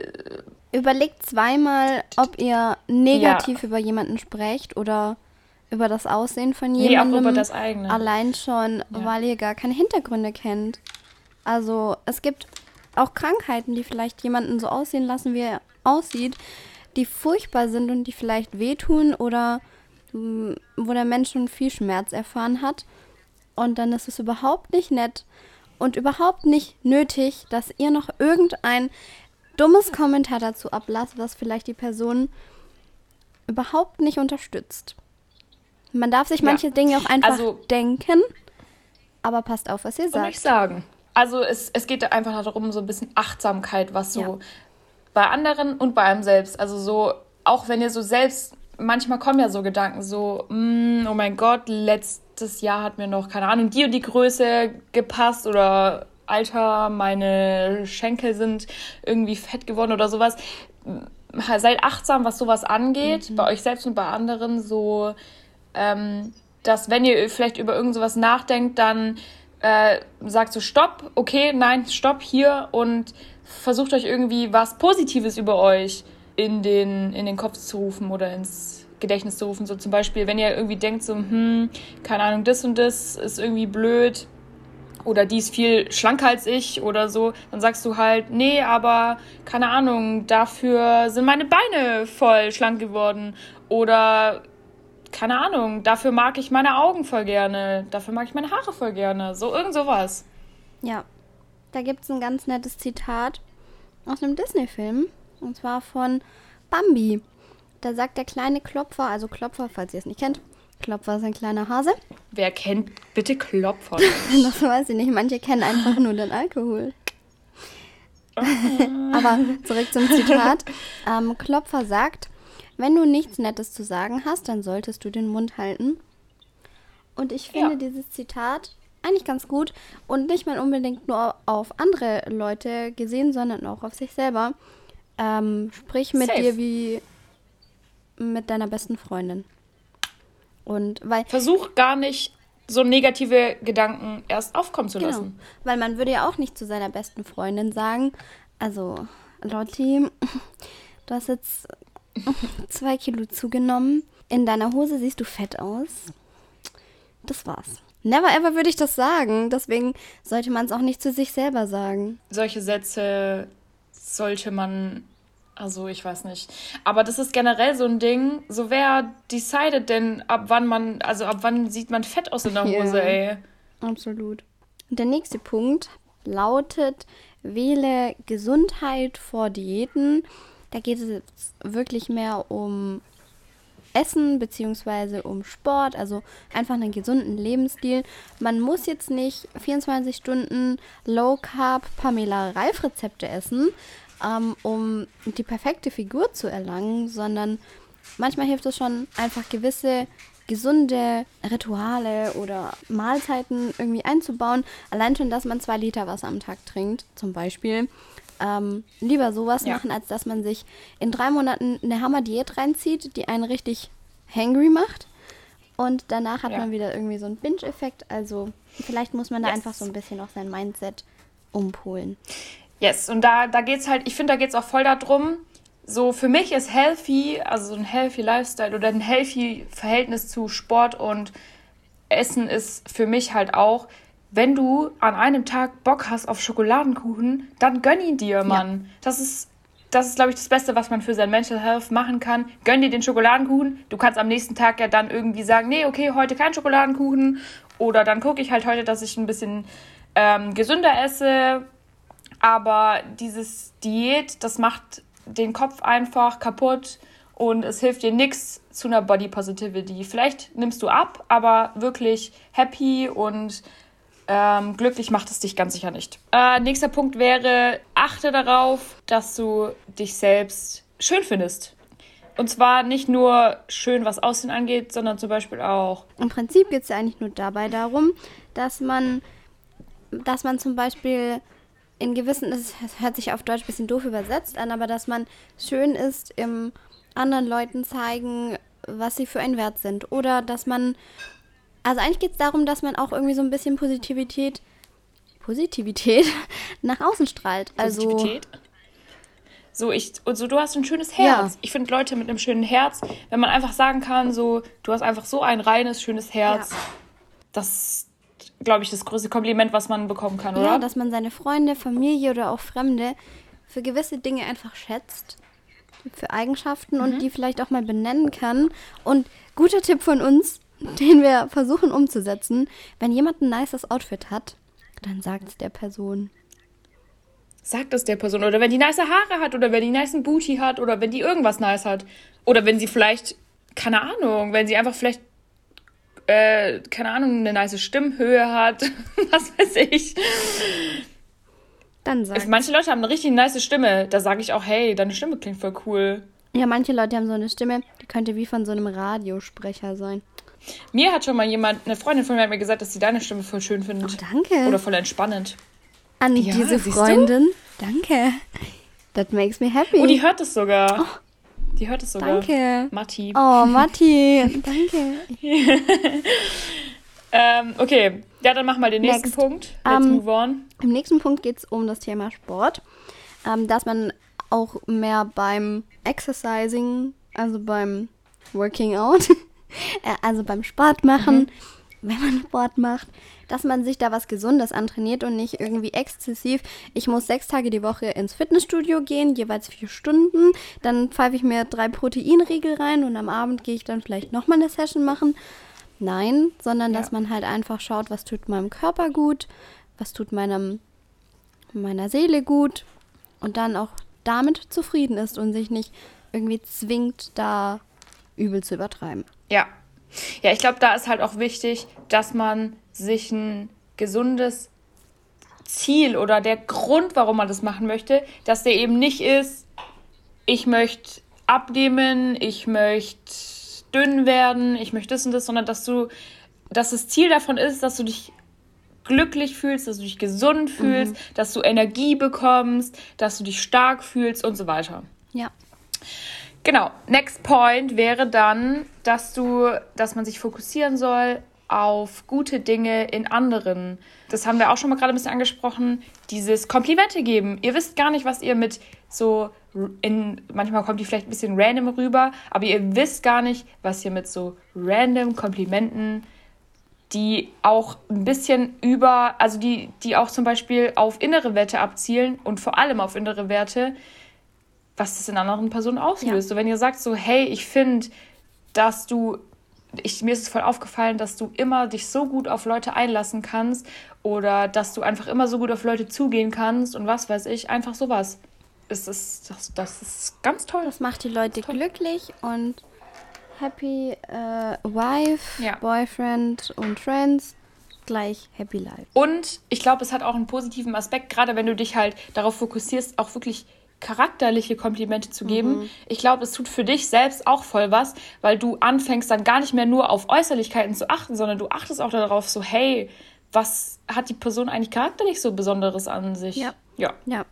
Überlegt zweimal, ob ihr negativ ja. über jemanden sprecht oder über das Aussehen von jemandem. Nee, auch über das eigene. Allein schon, ja. weil ihr gar keine Hintergründe kennt. Also es gibt auch Krankheiten, die vielleicht jemanden so aussehen lassen, wie er aussieht, die furchtbar sind und die vielleicht wehtun oder mm, wo der Mensch schon viel Schmerz erfahren hat. Und dann ist es überhaupt nicht nett und überhaupt nicht nötig, dass ihr noch irgendein dummes Kommentar dazu ablasst, was vielleicht die Person überhaupt nicht unterstützt. Man darf sich manche ja. Dinge auch einfach also, denken, aber passt auf, was ihr sagt. ich sagen. Also es, es geht einfach darum, so ein bisschen Achtsamkeit, was so ja. bei anderen und bei einem selbst. Also so, auch wenn ihr so selbst, manchmal kommen ja so Gedanken, so, mm, oh mein Gott, letztes Jahr hat mir noch, keine Ahnung, die und die Größe gepasst oder Alter, meine Schenkel sind irgendwie fett geworden oder sowas. Seid achtsam, was sowas angeht, mhm. bei euch selbst und bei anderen, so ähm, dass wenn ihr vielleicht über irgend sowas nachdenkt, dann äh, sagt so Stopp, okay, nein, Stopp hier und versucht euch irgendwie was Positives über euch in den, in den Kopf zu rufen oder ins Gedächtnis zu rufen. So zum Beispiel, wenn ihr irgendwie denkt, so, hm, keine Ahnung, das und das ist irgendwie blöd oder die ist viel schlanker als ich oder so, dann sagst du halt, nee, aber keine Ahnung, dafür sind meine Beine voll schlank geworden oder keine Ahnung, dafür mag ich meine Augen voll gerne, dafür mag ich meine Haare voll gerne, so irgend sowas. Ja, da gibt es ein ganz nettes Zitat aus einem Disney-Film, und zwar von Bambi. Da sagt der kleine Klopfer, also Klopfer, falls ihr es nicht kennt, Klopfer ist ein kleiner Hase. Wer kennt bitte Klopfer? das weiß ich nicht, manche kennen einfach nur den Alkohol. Aber zurück zum Zitat. Ähm, Klopfer sagt, wenn du nichts Nettes zu sagen hast, dann solltest du den Mund halten. Und ich finde ja. dieses Zitat eigentlich ganz gut und nicht mal unbedingt nur auf andere Leute gesehen, sondern auch auf sich selber. Ähm, sprich mit Safe. dir wie mit deiner besten Freundin. Und weil versuch gar nicht so negative Gedanken erst aufkommen zu genau, lassen. Weil man würde ja auch nicht zu seiner besten Freundin sagen, also Lotti, du hast jetzt zwei Kilo zugenommen. In deiner Hose siehst du fett aus. Das war's. Never ever würde ich das sagen. Deswegen sollte man es auch nicht zu sich selber sagen. Solche Sätze sollte man, also ich weiß nicht. Aber das ist generell so ein Ding. So wer decided denn, ab wann man, also ab wann sieht man fett aus in der Hose, ja, ey? Absolut. Und der nächste Punkt lautet, wähle Gesundheit vor Diäten. Da geht es jetzt wirklich mehr um Essen bzw. um Sport, also einfach einen gesunden Lebensstil. Man muss jetzt nicht 24 Stunden Low Carb Pamela Reif Rezepte essen, ähm, um die perfekte Figur zu erlangen, sondern manchmal hilft es schon einfach gewisse gesunde Rituale oder Mahlzeiten irgendwie einzubauen. Allein schon, dass man zwei Liter Wasser am Tag trinkt, zum Beispiel ähm, lieber sowas ja. machen, als dass man sich in drei Monaten eine Hammer-Diät reinzieht, die einen richtig hangry macht. Und danach hat ja. man wieder irgendwie so einen Binge-Effekt. Also vielleicht muss man da yes. einfach so ein bisschen auch sein Mindset umpolen. Yes, und da, da geht es halt, ich finde, da geht es auch voll darum, so für mich ist healthy, also so ein healthy Lifestyle oder ein healthy Verhältnis zu Sport und Essen ist für mich halt auch, wenn du an einem Tag Bock hast auf Schokoladenkuchen, dann gönn ihn dir, Mann. Ja. Das ist, das ist, glaube ich, das Beste, was man für sein Mental Health machen kann. Gönn dir den Schokoladenkuchen. Du kannst am nächsten Tag ja dann irgendwie sagen, nee, okay, heute kein Schokoladenkuchen. Oder dann gucke ich halt heute, dass ich ein bisschen ähm, gesünder esse. Aber dieses Diät, das macht den Kopf einfach kaputt und es hilft dir nichts zu einer Body Positivity. Vielleicht nimmst du ab, aber wirklich happy und ähm, glücklich macht es dich ganz sicher nicht. Äh, nächster Punkt wäre, achte darauf, dass du dich selbst schön findest. Und zwar nicht nur schön, was Aussehen angeht, sondern zum Beispiel auch. Im Prinzip geht es ja eigentlich nur dabei darum, dass man, dass man zum Beispiel in gewissen, das hört sich auf Deutsch ein bisschen doof übersetzt an, aber dass man schön ist im anderen Leuten zeigen, was sie für einen Wert sind. Oder dass man, also eigentlich geht es darum, dass man auch irgendwie so ein bisschen Positivität, Positivität nach außen strahlt. Also, Positivität? So, ich, und so, du hast ein schönes Herz. Ja. Ich finde Leute mit einem schönen Herz, wenn man einfach sagen kann, so, du hast einfach so ein reines, schönes Herz, ja. das glaube ich, das größte Kompliment, was man bekommen kann, oder? Ja, dass man seine Freunde, Familie oder auch Fremde für gewisse Dinge einfach schätzt, für Eigenschaften mhm. und die vielleicht auch mal benennen kann. Und guter Tipp von uns, den wir versuchen umzusetzen, wenn jemand ein nices Outfit hat, dann sagt es der Person. Sagt es der Person. Oder wenn die nice Haare hat oder wenn die nice Booty hat oder wenn die irgendwas nice hat. Oder wenn sie vielleicht, keine Ahnung, wenn sie einfach vielleicht äh, keine Ahnung, eine nice Stimmhöhe hat, was weiß ich. Dann sag. Manche Leute haben eine richtig nice Stimme. Da sage ich auch, hey, deine Stimme klingt voll cool. Ja, manche Leute haben so eine Stimme, die könnte wie von so einem Radiosprecher sein. Mir hat schon mal jemand, eine Freundin von mir hat mir gesagt, dass sie deine Stimme voll schön findet. Oh, danke. Oder voll entspannend. An ja, diese Freundin. Du? Danke. That makes me happy. Oh, die hört es sogar. Oh. Die hört es sogar. Danke. Matti. Oh, Matti. Danke. ähm, okay. Ja, dann mach mal den nächsten Next. Punkt. Let's um, move on. Im nächsten Punkt geht es um das Thema Sport. Ähm, dass man auch mehr beim Exercising, also beim Working Out, also beim Sport machen, mhm. wenn man Sport macht, dass man sich da was Gesundes antrainiert und nicht irgendwie exzessiv. Ich muss sechs Tage die Woche ins Fitnessstudio gehen, jeweils vier Stunden. Dann pfeife ich mir drei Proteinriegel rein und am Abend gehe ich dann vielleicht nochmal eine Session machen. Nein, sondern ja. dass man halt einfach schaut, was tut meinem Körper gut, was tut meinem, meiner Seele gut und dann auch damit zufrieden ist und sich nicht irgendwie zwingt, da übel zu übertreiben. Ja. Ja, ich glaube, da ist halt auch wichtig, dass man sich ein gesundes Ziel oder der Grund, warum man das machen möchte, dass der eben nicht ist, ich möchte abnehmen, ich möchte dünn werden, ich möchte das und das, sondern dass du, dass das Ziel davon ist, dass du dich glücklich fühlst, dass du dich gesund fühlst, mhm. dass du Energie bekommst, dass du dich stark fühlst und so weiter. Ja. Genau. Next point wäre dann, dass du, dass man sich fokussieren soll auf gute Dinge in anderen. Das haben wir auch schon mal gerade ein bisschen angesprochen. Dieses Komplimente geben. Ihr wisst gar nicht, was ihr mit so in, manchmal kommt die vielleicht ein bisschen random rüber, aber ihr wisst gar nicht, was ihr mit so random Komplimenten, die auch ein bisschen über, also die, die auch zum Beispiel auf innere Werte abzielen und vor allem auf innere Werte, was das in anderen Personen auslöst. Ja. So, wenn ihr sagt so, hey, ich finde, dass du ich, mir ist es voll aufgefallen, dass du immer dich so gut auf Leute einlassen kannst oder dass du einfach immer so gut auf Leute zugehen kannst und was weiß ich, einfach sowas. Es ist, das, das ist ganz toll. Das macht die Leute glücklich und happy äh, wife, ja. boyfriend und friends gleich happy life. Und ich glaube, es hat auch einen positiven Aspekt, gerade wenn du dich halt darauf fokussierst, auch wirklich charakterliche Komplimente zu geben. Mhm. Ich glaube, es tut für dich selbst auch voll was, weil du anfängst dann gar nicht mehr nur auf Äußerlichkeiten zu achten, sondern du achtest auch darauf, so, hey, was hat die Person eigentlich charakterlich so Besonderes an sich? Ja. Ja. ja.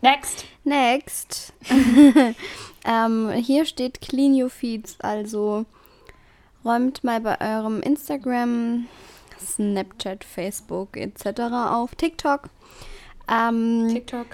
Next. Next. ähm, hier steht Clean Your Feeds, also räumt mal bei eurem Instagram, Snapchat, Facebook etc. auf TikTok. Ähm, TikTok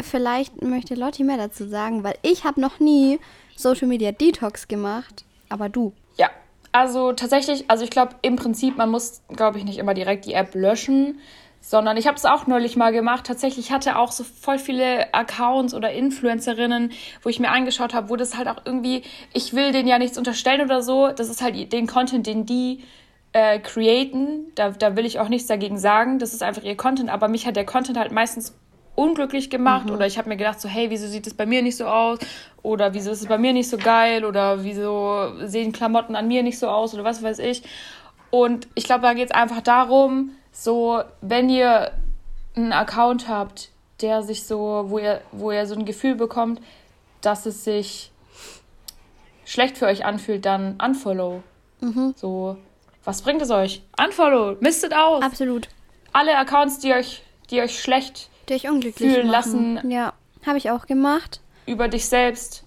vielleicht möchte Lotti mehr dazu sagen, weil ich habe noch nie Social Media Detox gemacht, aber du. Ja, also tatsächlich, also ich glaube im Prinzip, man muss, glaube ich, nicht immer direkt die App löschen, sondern ich habe es auch neulich mal gemacht. Tatsächlich hatte auch so voll viele Accounts oder Influencerinnen, wo ich mir angeschaut habe, wo das halt auch irgendwie, ich will denen ja nichts unterstellen oder so. Das ist halt den Content, den die äh, createn. Da, da will ich auch nichts dagegen sagen. Das ist einfach ihr Content, aber mich hat der Content halt meistens unglücklich gemacht mhm. oder ich habe mir gedacht so, hey, wieso sieht es bei mir nicht so aus oder wieso ist es bei mir nicht so geil oder wieso sehen Klamotten an mir nicht so aus oder was weiß ich. Und ich glaube, da geht es einfach darum, so, wenn ihr einen Account habt, der sich so, wo ihr, wo ihr so ein Gefühl bekommt, dass es sich schlecht für euch anfühlt, dann unfollow. Mhm. So, was bringt es euch? Unfollow, mistet aus. Absolut. Alle Accounts, die euch, die euch schlecht die euch unglücklich fühlen machen. lassen. Ja, habe ich auch gemacht. Über dich selbst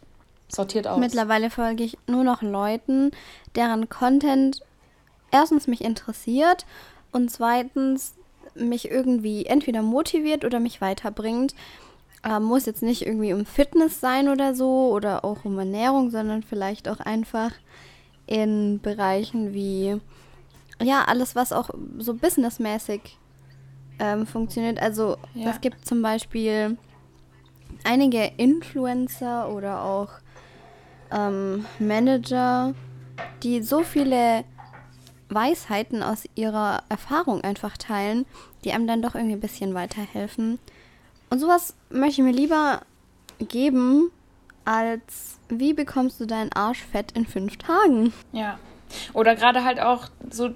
sortiert aus. Mittlerweile folge ich nur noch Leuten, deren Content erstens mich interessiert und zweitens mich irgendwie entweder motiviert oder mich weiterbringt. Äh, muss jetzt nicht irgendwie um Fitness sein oder so oder auch um Ernährung, sondern vielleicht auch einfach in Bereichen wie, ja, alles, was auch so businessmäßig ähm, funktioniert. Also ja. es gibt zum Beispiel einige Influencer oder auch ähm, Manager, die so viele Weisheiten aus ihrer Erfahrung einfach teilen, die einem dann doch irgendwie ein bisschen weiterhelfen. Und sowas möchte ich mir lieber geben, als wie bekommst du deinen Arsch fett in fünf Tagen? Ja. Oder gerade halt auch so,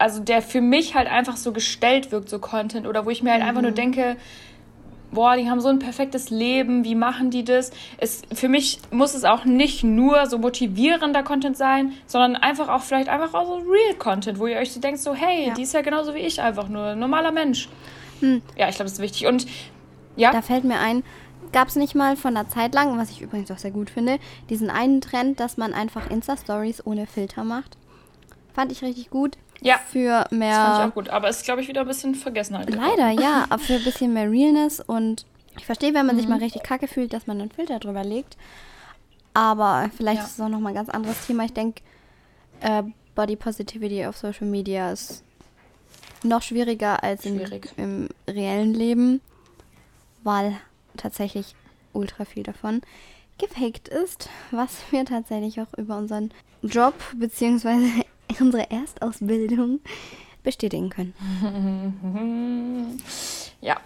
also der für mich halt einfach so gestellt wirkt, so Content, oder wo ich mir halt mhm. einfach nur mhm. denke, boah, die haben so ein perfektes Leben, wie machen die das? Es, für mich muss es auch nicht nur so motivierender Content sein, sondern einfach auch vielleicht einfach auch so Real-Content, wo ihr euch so denkt, so, hey, ja. die ist ja genauso wie ich einfach nur, normaler Mensch. Hm. Ja, ich glaube, das ist wichtig. Und ja. Da fällt mir ein, gab es nicht mal von einer Zeit lang, was ich übrigens auch sehr gut finde, diesen einen Trend, dass man einfach Insta-Stories ohne Filter macht. Fand ich richtig gut. Ja. Für mehr. Das fand ich auch gut. Aber es ist, glaube ich, wieder ein bisschen vergessen halt. Leider, ja. Aber für ein bisschen mehr Realness und ich verstehe, wenn man mhm. sich mal richtig kacke fühlt, dass man einen Filter drüber legt. Aber vielleicht ja. ist es auch nochmal ein ganz anderes Thema. Ich denke, äh, Body Positivity auf Social Media ist noch schwieriger als Schwierig. im, im reellen Leben, weil tatsächlich ultra viel davon gefaked ist, was wir tatsächlich auch über unseren Job bzw. unsere Erstausbildung bestätigen können. ja.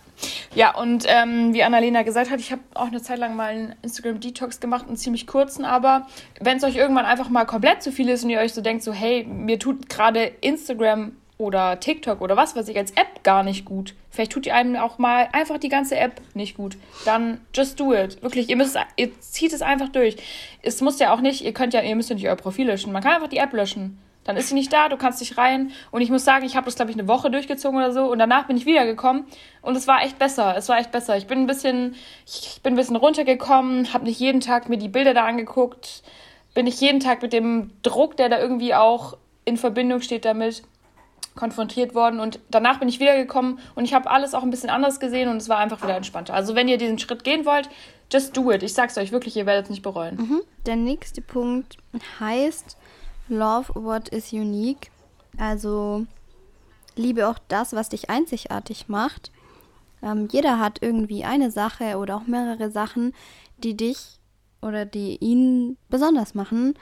Ja, und ähm, wie Annalena gesagt hat, ich habe auch eine Zeit lang mal einen Instagram-Detox gemacht, einen ziemlich kurzen, aber wenn es euch irgendwann einfach mal komplett zu viel ist und ihr euch so denkt, so hey, mir tut gerade Instagram oder TikTok oder was weiß ich als App gar nicht gut. Vielleicht tut ihr einem auch mal einfach die ganze App nicht gut. Dann just do it. Wirklich, ihr müsst, ihr zieht es einfach durch. Es muss ja auch nicht, ihr könnt ja, ihr müsst ja nicht euer Profil löschen. Man kann einfach die App löschen. Dann ist sie nicht da, du kannst dich rein. Und ich muss sagen, ich habe das, glaube ich, eine Woche durchgezogen oder so. Und danach bin ich wiedergekommen. Und es war echt besser. Es war echt besser. Ich bin ein bisschen, ich bin ein bisschen runtergekommen, habe nicht jeden Tag mir die Bilder da angeguckt. Bin nicht jeden Tag mit dem Druck, der da irgendwie auch in Verbindung steht damit, konfrontiert worden. Und danach bin ich wiedergekommen und ich habe alles auch ein bisschen anders gesehen und es war einfach wieder entspannter. Also wenn ihr diesen Schritt gehen wollt, just do it. Ich sag's euch wirklich, ihr werdet es nicht bereuen. Mhm. Der nächste Punkt heißt, Love what is unique. Also liebe auch das, was dich einzigartig macht. Ähm, jeder hat irgendwie eine Sache oder auch mehrere Sachen, die dich oder die ihn besonders machen.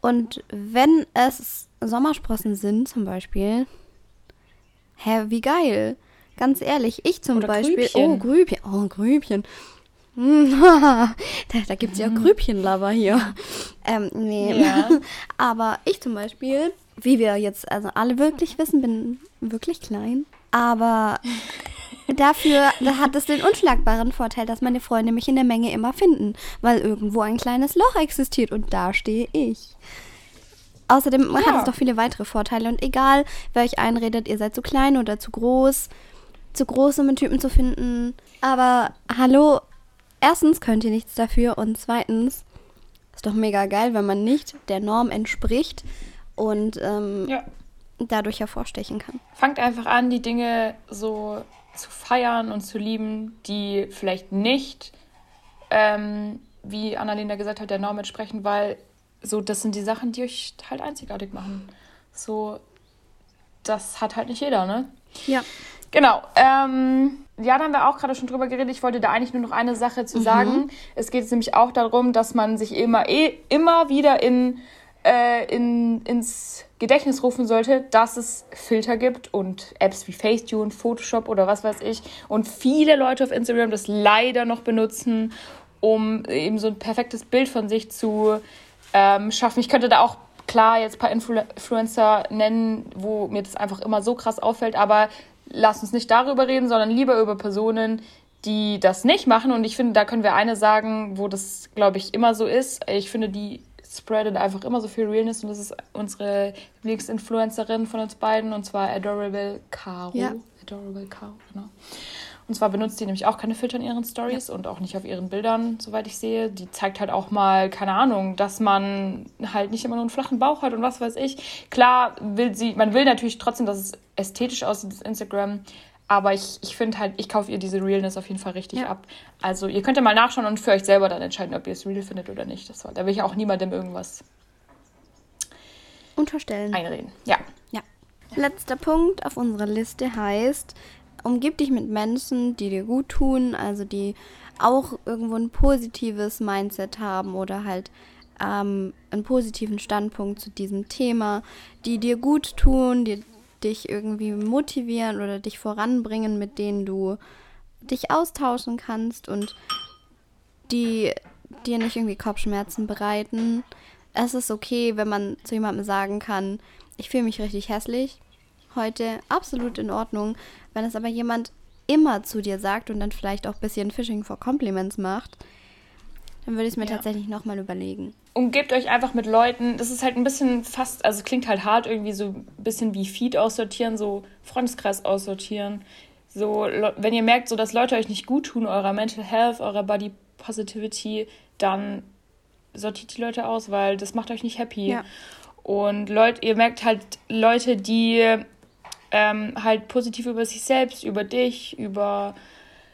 Und wenn es Sommersprossen sind zum Beispiel, hä, wie geil. Ganz ehrlich, ich zum oder Beispiel. Grübchen. Oh, Grübchen. Oh, Grübchen. da da gibt es ja mhm. Grübchenlover hier. Ähm, nee. Ja. Aber ich zum Beispiel, wie wir jetzt also alle wirklich wissen, bin wirklich klein. Aber dafür hat es den unschlagbaren Vorteil, dass meine Freunde mich in der Menge immer finden, weil irgendwo ein kleines Loch existiert und da stehe ich. Außerdem ja. hat es doch viele weitere Vorteile und egal, wer euch einredet, ihr seid zu klein oder zu groß, zu groß, um einen Typen zu finden. Aber hallo, erstens könnt ihr nichts dafür und zweitens ist doch mega geil, wenn man nicht der Norm entspricht und ähm, ja. dadurch hervorstechen kann. Fangt einfach an, die Dinge so zu feiern und zu lieben, die vielleicht nicht, ähm, wie Annalena gesagt hat, der Norm entsprechen, weil so, das sind die Sachen, die euch halt einzigartig machen. So, das hat halt nicht jeder, ne? Ja. Genau. Ähm, ja, da haben wir auch gerade schon drüber geredet. Ich wollte da eigentlich nur noch eine Sache zu mhm. sagen. Es geht nämlich auch darum, dass man sich immer, eh, immer wieder in, äh, in, ins Gedächtnis rufen sollte, dass es Filter gibt und Apps wie Facetune, Photoshop oder was weiß ich. Und viele Leute auf Instagram das leider noch benutzen, um eben so ein perfektes Bild von sich zu ähm, schaffen. Ich könnte da auch klar jetzt ein paar Influ Influencer nennen, wo mir das einfach immer so krass auffällt, aber lass uns nicht darüber reden, sondern lieber über Personen, die das nicht machen. Und ich finde, da können wir eine sagen, wo das, glaube ich, immer so ist. Ich finde, die spreadet einfach immer so viel Realness und das ist unsere Lieblingsinfluencerin von uns beiden und zwar Adorable Caro. Ja. Adorable Caro, genau. Und zwar benutzt die nämlich auch keine Filter in ihren Stories ja. und auch nicht auf ihren Bildern, soweit ich sehe. Die zeigt halt auch mal, keine Ahnung, dass man halt nicht immer nur einen flachen Bauch hat und was weiß ich. Klar will sie, man will natürlich trotzdem, dass es ästhetisch aussieht, das Instagram. Aber ich, ich finde halt, ich kaufe ihr diese Realness auf jeden Fall richtig ja. ab. Also ihr könnt ja mal nachschauen und für euch selber dann entscheiden, ob ihr es real findet oder nicht. Das war, da will ich auch niemandem irgendwas unterstellen. Einreden. Ja. Ja. Letzter Punkt auf unserer Liste heißt, umgib dich mit Menschen, die dir gut tun, also die auch irgendwo ein positives Mindset haben oder halt ähm, einen positiven Standpunkt zu diesem Thema, die dir gut tun, die dich irgendwie motivieren oder dich voranbringen, mit denen du dich austauschen kannst und die dir nicht irgendwie Kopfschmerzen bereiten. Es ist okay, wenn man zu jemandem sagen kann, ich fühle mich richtig hässlich heute, absolut in Ordnung. Wenn es aber jemand immer zu dir sagt und dann vielleicht auch ein bisschen Fishing for Compliments macht, dann würde ich es mir ja. tatsächlich nochmal überlegen. Und gebt euch einfach mit Leuten, das ist halt ein bisschen fast, also klingt halt hart, irgendwie so ein bisschen wie Feed aussortieren, so Freundeskreis aussortieren. So, wenn ihr merkt, so dass Leute euch nicht gut tun, eurer Mental Health, eurer Body Positivity, dann sortiert die Leute aus, weil das macht euch nicht happy. Ja. Und Leute, ihr merkt halt Leute, die ähm, halt positiv über sich selbst, über dich, über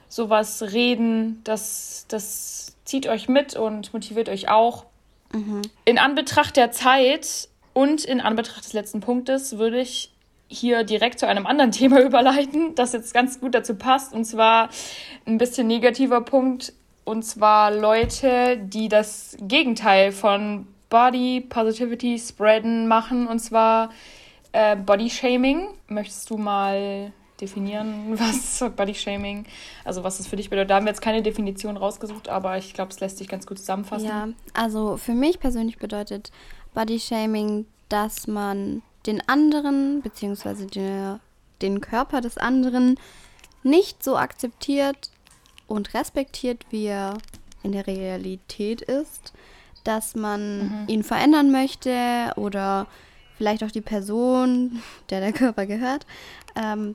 sowas reden, das, das zieht euch mit und motiviert euch auch. Mhm. In Anbetracht der Zeit und in Anbetracht des letzten Punktes würde ich hier direkt zu einem anderen Thema überleiten, das jetzt ganz gut dazu passt. Und zwar ein bisschen negativer Punkt. Und zwar Leute, die das Gegenteil von Body Positivity spreaden machen. Und zwar äh, Body Shaming. Möchtest du mal definieren, was Body Shaming, also was es für dich bedeutet? Da haben wir jetzt keine Definition rausgesucht, aber ich glaube, es lässt sich ganz gut zusammenfassen. Ja, also für mich persönlich bedeutet Body Shaming, dass man den anderen bzw. Den, den Körper des anderen nicht so akzeptiert und respektiert, wie er in der Realität ist, dass man mhm. ihn verändern möchte oder vielleicht auch die Person, der der Körper gehört, ähm,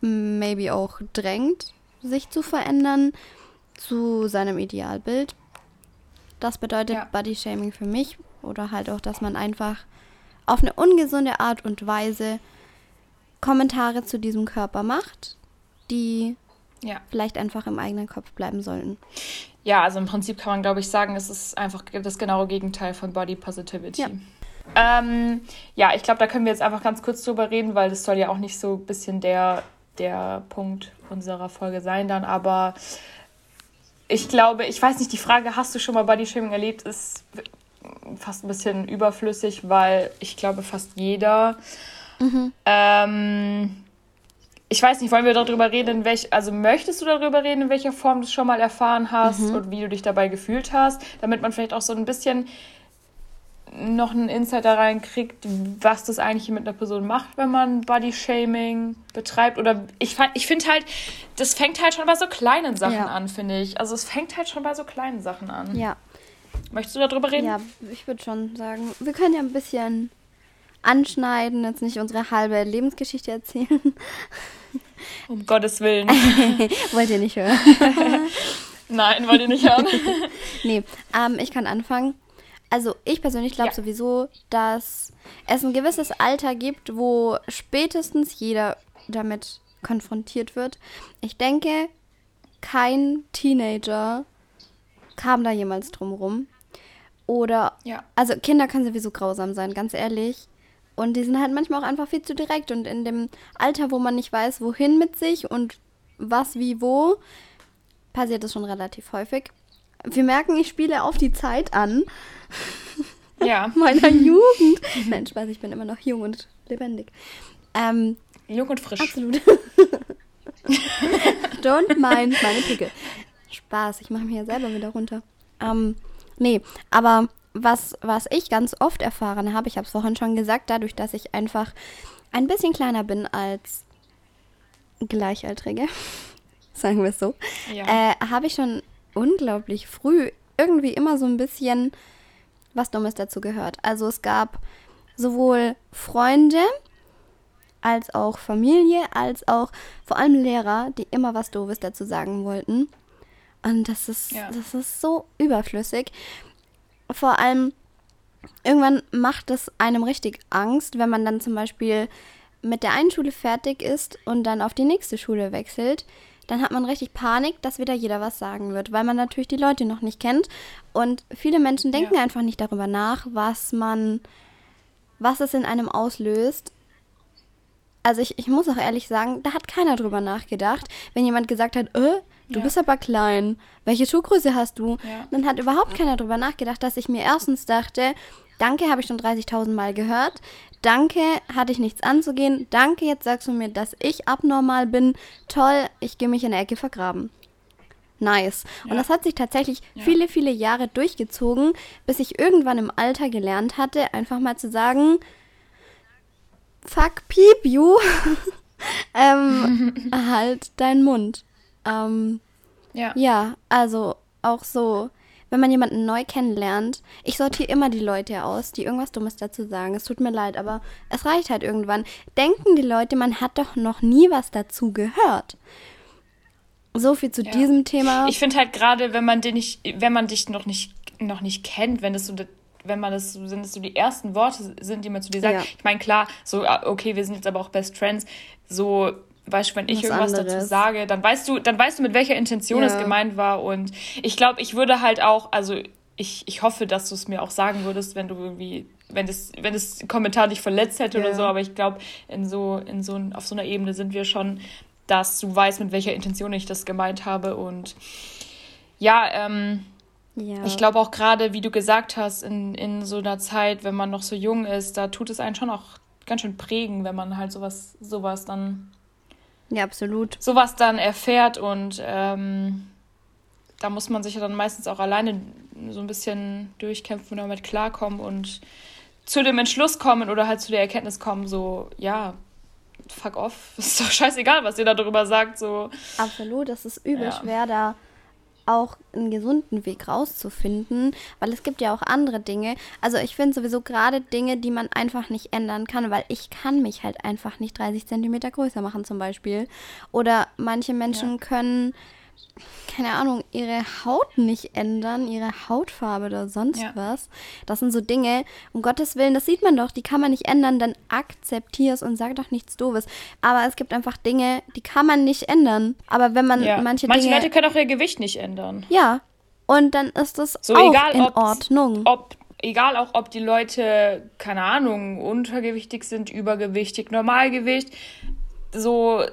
maybe auch drängt, sich zu verändern zu seinem Idealbild. Das bedeutet ja. Body Shaming für mich oder halt auch, dass man einfach auf eine ungesunde Art und Weise Kommentare zu diesem Körper macht, die ja. vielleicht einfach im eigenen Kopf bleiben sollten. Ja, also im Prinzip kann man, glaube ich, sagen, es ist einfach das genaue Gegenteil von Body Positivity. Ja. Ähm, ja, ich glaube, da können wir jetzt einfach ganz kurz drüber reden, weil das soll ja auch nicht so ein bisschen der, der Punkt unserer Folge sein dann. Aber ich glaube, ich weiß nicht, die Frage, hast du schon mal Bodyshaming erlebt, ist fast ein bisschen überflüssig, weil ich glaube, fast jeder. Mhm. Ähm, ich weiß nicht, wollen wir darüber reden, in welch, also möchtest du darüber reden, in welcher Form du es schon mal erfahren hast mhm. und wie du dich dabei gefühlt hast, damit man vielleicht auch so ein bisschen noch einen Insight da reinkriegt, was das eigentlich mit einer Person macht, wenn man Body-Shaming betreibt. Oder ich, ich finde halt, das fängt halt schon bei so kleinen Sachen ja. an, finde ich. Also es fängt halt schon bei so kleinen Sachen an. Ja. Möchtest du darüber reden? Ja, ich würde schon sagen, wir können ja ein bisschen anschneiden, jetzt nicht unsere halbe Lebensgeschichte erzählen. Um Gottes Willen. wollt ihr nicht hören? Nein, wollt ihr nicht hören? nee, ähm, ich kann anfangen. Also ich persönlich glaube ja. sowieso, dass es ein gewisses Alter gibt, wo spätestens jeder damit konfrontiert wird. Ich denke, kein Teenager kam da jemals drum rum. Oder, ja. also Kinder können sowieso grausam sein, ganz ehrlich. Und die sind halt manchmal auch einfach viel zu direkt. Und in dem Alter, wo man nicht weiß, wohin mit sich und was, wie, wo, passiert das schon relativ häufig. Wir merken, ich spiele auf die Zeit an. Ja. meiner Jugend. Nein, Spaß, ich bin immer noch jung und lebendig. Ähm, jung und frisch. Absolut. Don't mind meine Pickel. Spaß, ich mache mich ja selber wieder runter. Ähm, nee, aber was, was ich ganz oft erfahren habe, ich habe es vorhin schon gesagt, dadurch, dass ich einfach ein bisschen kleiner bin als Gleichaltrige, sagen wir es so, ja. äh, habe ich schon unglaublich früh irgendwie immer so ein bisschen was Dummes dazu gehört. Also es gab sowohl Freunde als auch Familie, als auch vor allem Lehrer, die immer was Doofes dazu sagen wollten. Und das ist, ja. das ist so überflüssig. Vor allem, irgendwann macht es einem richtig Angst, wenn man dann zum Beispiel mit der einen Schule fertig ist und dann auf die nächste Schule wechselt, dann hat man richtig Panik, dass wieder jeder was sagen wird, weil man natürlich die Leute noch nicht kennt. Und viele Menschen denken ja. einfach nicht darüber nach, was man, was es in einem auslöst. Also ich, ich muss auch ehrlich sagen, da hat keiner drüber nachgedacht. Wenn jemand gesagt hat, äh, du ja. bist aber klein, welche Schuhgröße hast du? Ja. Dann hat überhaupt keiner drüber nachgedacht, dass ich mir erstens dachte, danke, habe ich schon 30.000 Mal gehört. Danke, hatte ich nichts anzugehen. Danke, jetzt sagst du mir, dass ich abnormal bin. Toll, ich gehe mich in der Ecke vergraben. Nice. Ja. Und das hat sich tatsächlich ja. viele, viele Jahre durchgezogen, bis ich irgendwann im Alter gelernt hatte, einfach mal zu sagen, fuck piep you, ähm, halt deinen Mund. Ähm, ja. Ja, also auch so wenn man jemanden neu kennenlernt, ich sortiere immer die Leute aus, die irgendwas Dummes dazu sagen. Es tut mir leid, aber es reicht halt irgendwann. Denken die Leute, man hat doch noch nie was dazu gehört. So viel zu ja. diesem Thema. Ich finde halt gerade, wenn man den nicht, wenn man dich noch nicht, noch nicht kennt, wenn das so wenn man das, sind es so die ersten Worte sind, die man zu dir sagt. Ja. Ich meine, klar, so, ah, okay, wir sind jetzt aber auch Best Friends, so weißt du, wenn ich Was irgendwas anderes. dazu sage, dann weißt du, dann weißt du, mit welcher Intention ja. es gemeint war. Und ich glaube, ich würde halt auch, also ich, ich hoffe, dass du es mir auch sagen würdest, wenn du irgendwie, wenn das, wenn das Kommentar dich verletzt hätte ja. oder so, aber ich glaube, in so, in so, auf so einer Ebene sind wir schon, dass du weißt, mit welcher Intention ich das gemeint habe. Und ja, ähm, ja. Ich glaube auch gerade, wie du gesagt hast, in, in so einer Zeit, wenn man noch so jung ist, da tut es einen schon auch ganz schön prägen, wenn man halt sowas, sowas dann ja, absolut. Sowas dann erfährt und ähm, da muss man sich ja dann meistens auch alleine so ein bisschen durchkämpfen und damit klarkommen und zu dem Entschluss kommen oder halt zu der Erkenntnis kommen, so, ja, fuck off, ist doch scheißegal, was ihr da drüber sagt, so. Absolut, das ist übel ja. schwer, da auch einen gesunden Weg rauszufinden, weil es gibt ja auch andere Dinge. Also ich finde sowieso gerade Dinge, die man einfach nicht ändern kann, weil ich kann mich halt einfach nicht 30 Zentimeter größer machen zum Beispiel. Oder manche Menschen ja. können keine Ahnung, ihre Haut nicht ändern, ihre Hautfarbe oder sonst ja. was. Das sind so Dinge, um Gottes Willen, das sieht man doch, die kann man nicht ändern, dann akzeptier es und sag doch nichts Doofes. Aber es gibt einfach Dinge, die kann man nicht ändern. Aber wenn man ja. manche, manche Dinge... Manche Leute können auch ihr Gewicht nicht ändern. Ja, und dann ist das so, auch egal, in Ordnung. Ob, egal auch, ob die Leute, keine Ahnung, untergewichtig sind, übergewichtig, Normalgewicht, so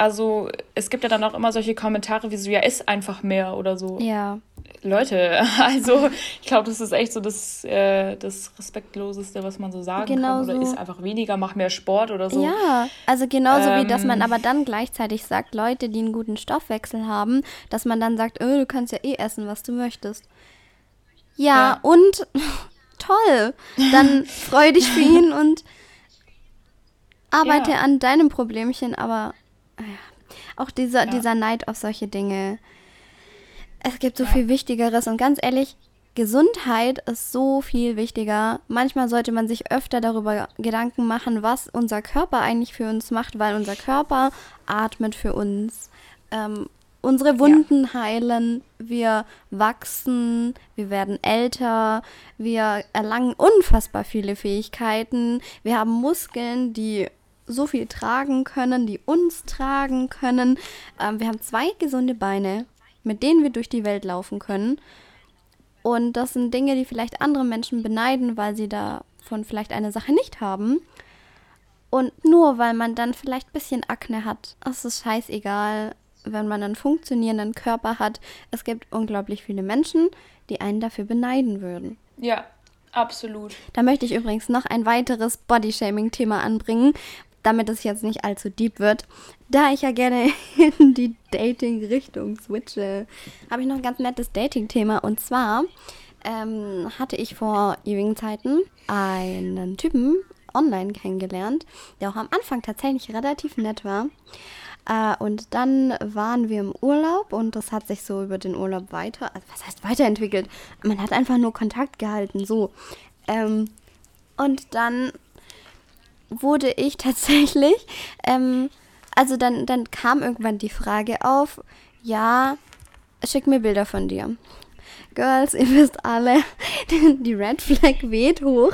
also es gibt ja dann auch immer solche Kommentare wie so, ja, ist einfach mehr oder so. Ja. Leute, also ich glaube, das ist echt so das, äh, das Respektloseste, was man so sagen genau kann. Oder so. ist einfach weniger, mach mehr Sport oder so. Ja, also genauso ähm, wie, dass man ähm. aber dann gleichzeitig sagt, Leute, die einen guten Stoffwechsel haben, dass man dann sagt, oh, du kannst ja eh essen, was du möchtest. Ja, ja. und toll, dann freu dich für ihn und arbeite ja. an deinem Problemchen, aber auch dieser, ja. dieser Neid auf solche Dinge. Es gibt so ja. viel Wichtigeres und ganz ehrlich, Gesundheit ist so viel wichtiger. Manchmal sollte man sich öfter darüber Gedanken machen, was unser Körper eigentlich für uns macht, weil unser Körper atmet für uns. Ähm, unsere Wunden ja. heilen, wir wachsen, wir werden älter, wir erlangen unfassbar viele Fähigkeiten, wir haben Muskeln, die so viel tragen können, die uns tragen können. Ähm, wir haben zwei gesunde Beine, mit denen wir durch die Welt laufen können. Und das sind Dinge, die vielleicht andere Menschen beneiden, weil sie davon vielleicht eine Sache nicht haben. Und nur weil man dann vielleicht ein bisschen Akne hat, ist es scheißegal, wenn man einen funktionierenden Körper hat. Es gibt unglaublich viele Menschen, die einen dafür beneiden würden. Ja, absolut. Da möchte ich übrigens noch ein weiteres Bodyshaming-Thema anbringen, damit es jetzt nicht allzu deep wird, da ich ja gerne in die Dating-Richtung switche, habe ich noch ein ganz nettes Dating-Thema. Und zwar ähm, hatte ich vor ewigen Zeiten einen Typen online kennengelernt, der auch am Anfang tatsächlich relativ nett war. Äh, und dann waren wir im Urlaub und das hat sich so über den Urlaub weiter, also was heißt weiterentwickelt? Man hat einfach nur Kontakt gehalten, so. Ähm, und dann wurde ich tatsächlich, ähm, also dann, dann kam irgendwann die Frage auf, ja, schick mir Bilder von dir. Girls, ihr wisst alle, die Red Flag weht hoch.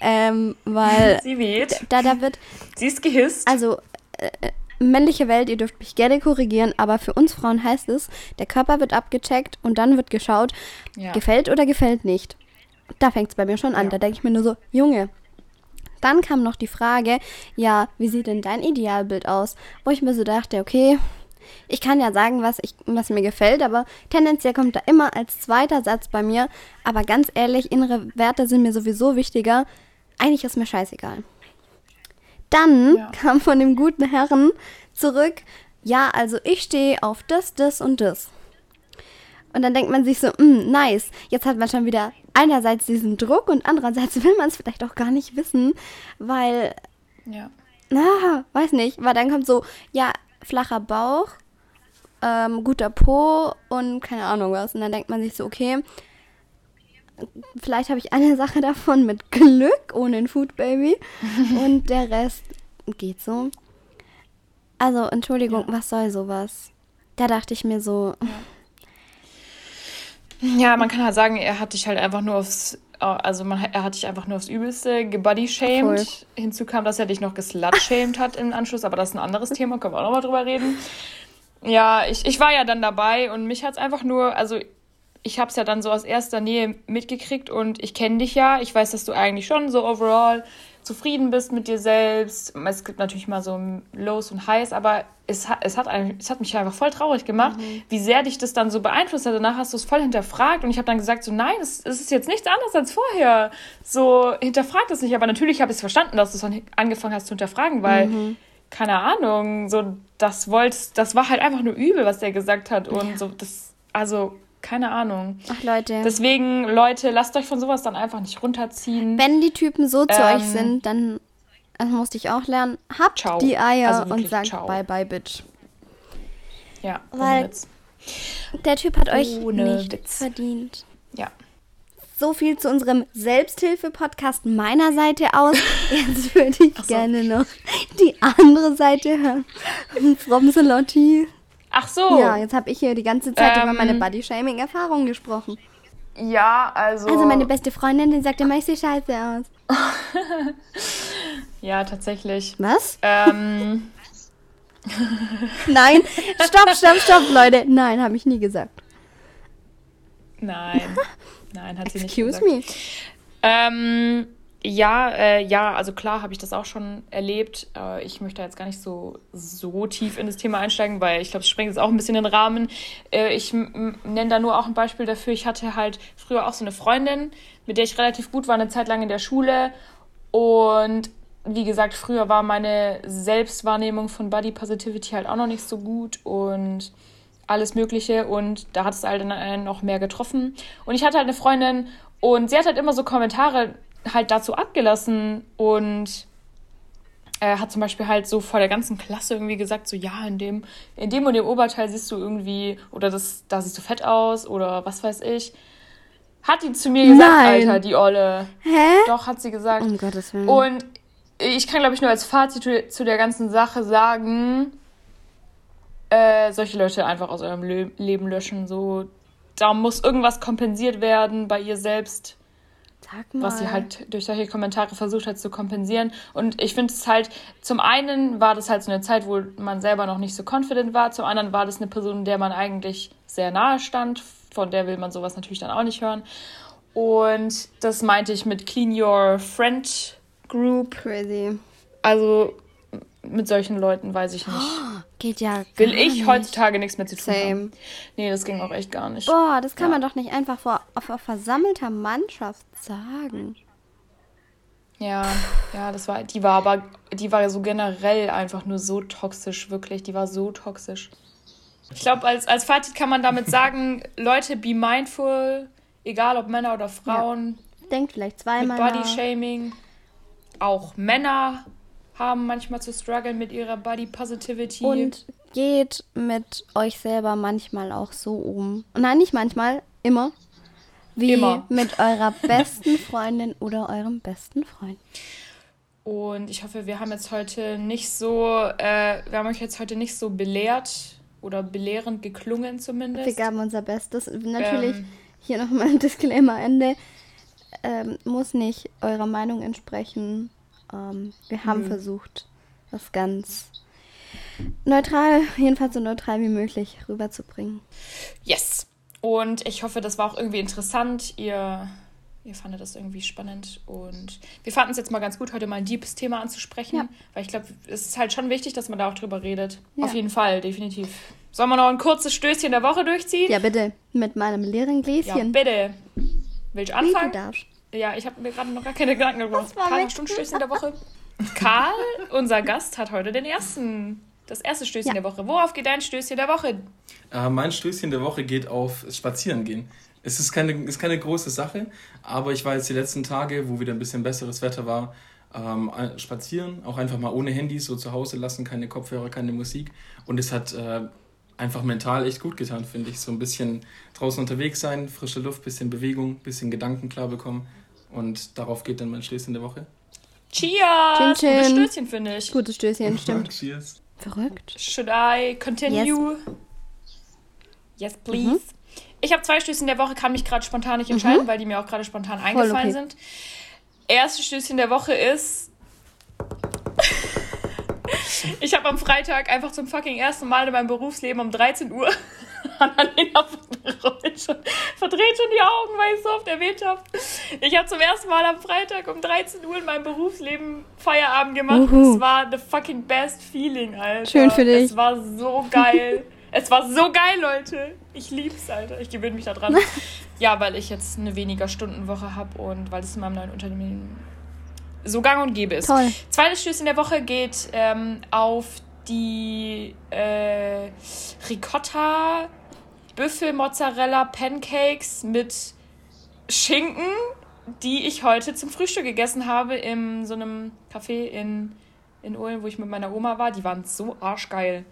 Ähm, weil. Sie weht. Da, da wird. Sie ist gehisst. Also, äh, männliche Welt, ihr dürft mich gerne korrigieren, aber für uns Frauen heißt es, der Körper wird abgecheckt und dann wird geschaut, ja. gefällt oder gefällt nicht. Da fängt es bei mir schon an. Ja. Da denke ich mir nur so, Junge. Dann kam noch die Frage, ja, wie sieht denn dein Idealbild aus? Wo ich mir so dachte, okay, ich kann ja sagen, was, ich, was mir gefällt, aber tendenziell kommt da immer als zweiter Satz bei mir. Aber ganz ehrlich, innere Werte sind mir sowieso wichtiger. Eigentlich ist mir scheißegal. Dann ja. kam von dem guten Herren zurück, ja, also ich stehe auf das, das und das. Und dann denkt man sich so, mm, nice. Jetzt hat man schon wieder einerseits diesen Druck und andererseits will man es vielleicht auch gar nicht wissen, weil. Ja. Na, weiß nicht. Weil dann kommt so, ja, flacher Bauch, ähm, guter Po und keine Ahnung was. Und dann denkt man sich so, okay, vielleicht habe ich eine Sache davon mit Glück ohne ein Food Baby und der Rest geht so. Also, Entschuldigung, ja. was soll sowas? Da dachte ich mir so. Ja. Ja, man kann halt sagen, er hat dich halt einfach nur aufs also man, er hat dich einfach nur aufs Übelste gebodyshamed. Hinzu kam, dass er dich noch geslutshamed hat im Anschluss, aber das ist ein anderes Thema, können wir auch nochmal drüber reden. Ja, ich, ich war ja dann dabei und mich hat es einfach nur, also ich habe es ja dann so aus erster Nähe mitgekriegt und ich kenne dich ja. Ich weiß, dass du eigentlich schon so overall zufrieden bist mit dir selbst. Es gibt natürlich mal so Lows und Highs, aber es hat, es hat, es hat mich einfach voll traurig gemacht, mhm. wie sehr dich das dann so beeinflusst hat. Danach hast du es voll hinterfragt und ich habe dann gesagt, so nein, es, es, ist jetzt nichts anderes als vorher. So, hinterfrag das nicht. Aber natürlich habe ich es verstanden, dass du es angefangen hast zu hinterfragen, weil, mhm. keine Ahnung, so, das wolltest, das war halt einfach nur übel, was der gesagt hat. Und ja. so, das, also keine Ahnung. Ach Leute. Deswegen, Leute, lasst euch von sowas dann einfach nicht runterziehen. Wenn die Typen so zu ähm, euch sind, dann das musste ich auch lernen. Habt ciao. die Eier also und sagt ciao. bye bye bitch. Ja, weil der Typ hat euch ohne nichts Witz. verdient. Ja. So viel zu unserem Selbsthilfe-Podcast meiner Seite aus. Jetzt würde ich so. gerne noch die andere Seite hören. From Lotti. Ach so. Ja, jetzt habe ich hier die ganze Zeit ähm, über meine Body-Shaming-Erfahrungen gesprochen. Ja, also. Also meine beste Freundin, die sagt immer, ich sehe scheiße aus. ja, tatsächlich. Was? Ähm. Nein, stopp, stopp, stopp, Leute. Nein, habe ich nie gesagt. Nein, nein, hat sie nicht gesagt. Excuse me. Ähm, ja, äh, ja, also klar habe ich das auch schon erlebt. Äh, ich möchte jetzt gar nicht so, so tief in das Thema einsteigen, weil ich glaube, es sprengt jetzt auch ein bisschen den Rahmen. Äh, ich nenne da nur auch ein Beispiel dafür. Ich hatte halt früher auch so eine Freundin, mit der ich relativ gut war, eine Zeit lang in der Schule. Und wie gesagt, früher war meine Selbstwahrnehmung von Body Positivity halt auch noch nicht so gut und alles Mögliche. Und da hat es halt noch mehr getroffen. Und ich hatte halt eine Freundin und sie hat halt immer so Kommentare halt dazu abgelassen und er hat zum Beispiel halt so vor der ganzen Klasse irgendwie gesagt, so ja, in dem, in dem und dem Oberteil siehst du irgendwie, oder das, da siehst du fett aus oder was weiß ich. Hat die zu mir gesagt, Nein. Alter, die Olle. Hä? Doch, hat sie gesagt. Um Gottes Willen. Und ich kann, glaube ich, nur als Fazit zu der ganzen Sache sagen, äh, solche Leute einfach aus eurem Le Leben löschen. So, da muss irgendwas kompensiert werden bei ihr selbst was sie halt durch solche Kommentare versucht hat zu kompensieren. Und ich finde es halt, zum einen war das halt so eine Zeit, wo man selber noch nicht so confident war, zum anderen war das eine Person, der man eigentlich sehr nahe stand, von der will man sowas natürlich dann auch nicht hören. Und das meinte ich mit Clean Your Friend Group. Crazy. Also mit solchen Leuten weiß ich nicht. Oh, geht ja. Will ich nicht. heutzutage nichts mehr zu tun Same. haben. Nee, das ging auch echt gar nicht. Boah, das kann ja. man doch nicht einfach vor auf, auf versammelter Mannschaft sagen. Ja, ja, das war, die war aber, die war so generell einfach nur so toxisch, wirklich. Die war so toxisch. Ich glaube, als, als Fazit kann man damit sagen, Leute, be mindful, egal ob Männer oder Frauen. Ja. Denkt vielleicht zweimal. Body Shaming. Auch Männer haben manchmal zu strugglen mit ihrer Body Positivity. Und geht mit euch selber manchmal auch so um. Nein, nicht manchmal, immer. Wie immer. mit eurer besten Freundin oder eurem besten Freund. Und ich hoffe, wir haben jetzt heute nicht so, äh, wir haben euch jetzt heute nicht so belehrt oder belehrend geklungen zumindest. Wir gaben unser Bestes. Natürlich, ähm, hier nochmal ein Disclaimer Ende. Ähm, muss nicht eurer Meinung entsprechen. Ähm, wir haben mh. versucht, das ganz neutral, jedenfalls so neutral wie möglich rüberzubringen. Yes. Und ich hoffe, das war auch irgendwie interessant. Ihr, ihr fandet das irgendwie spannend. Und wir fanden es jetzt mal ganz gut, heute mal ein deepes Thema anzusprechen. Ja. Weil ich glaube, es ist halt schon wichtig, dass man da auch drüber redet. Ja. Auf jeden Fall, definitiv. Sollen wir noch ein kurzes Stößchen der Woche durchziehen? Ja, bitte. Mit meinem leeren Gläschen. Ja, bitte. Willst du anfangen? Wie du darfst. Ja, ich habe mir gerade noch gar keine Gedanken gemacht. Karl, Stundstößchen der Woche. Karl, unser Gast, hat heute den ersten, das erste Stößchen ja. der Woche. Worauf geht dein Stößchen der Woche? Äh, mein Stößchen der Woche geht auf Spazierengehen. Es ist keine, ist keine große Sache, aber ich war jetzt die letzten Tage, wo wieder ein bisschen besseres Wetter war, ähm, spazieren, auch einfach mal ohne Handys, so zu Hause lassen, keine Kopfhörer, keine Musik. Und es hat äh, einfach mental echt gut getan, finde ich. So ein bisschen draußen unterwegs sein, frische Luft, bisschen Bewegung, bisschen Gedanken klar bekommen. Und darauf geht dann mein Stößchen der Woche. Cheers! Chin, chin. Gutes Stößchen, finde ich. Gutes Stößchen, stimmt. Cheers. Verrückt. Should I continue? Yes, yes please. Mhm. Ich habe zwei Stößchen der Woche, kann mich gerade spontan nicht entscheiden, mhm. weil die mir auch gerade spontan eingefallen okay. sind. Erste Stößchen der Woche ist. ich habe am Freitag einfach zum fucking ersten Mal in meinem Berufsleben um 13 Uhr Annalena verdreht schon, verdreht schon die Augen, weil ich so oft erwähnt habe. Ich habe zum ersten Mal am Freitag um 13 Uhr in meinem Berufsleben Feierabend gemacht. Es war the fucking best feeling, Alter. Schön für dich. Es war so geil. es war so geil, Leute. Ich lieb's, Alter. Ich gewöhne mich da dran. ja, weil ich jetzt eine weniger Stundenwoche habe und weil es in meinem neuen Unternehmen so gang und gäbe ist. Toll. Zweites Stößchen der Woche geht ähm, auf die äh, Ricotta Büffelmozzarella Pancakes mit Schinken, die ich heute zum Frühstück gegessen habe in so einem Café in, in Ulm, wo ich mit meiner Oma war. Die waren so arschgeil.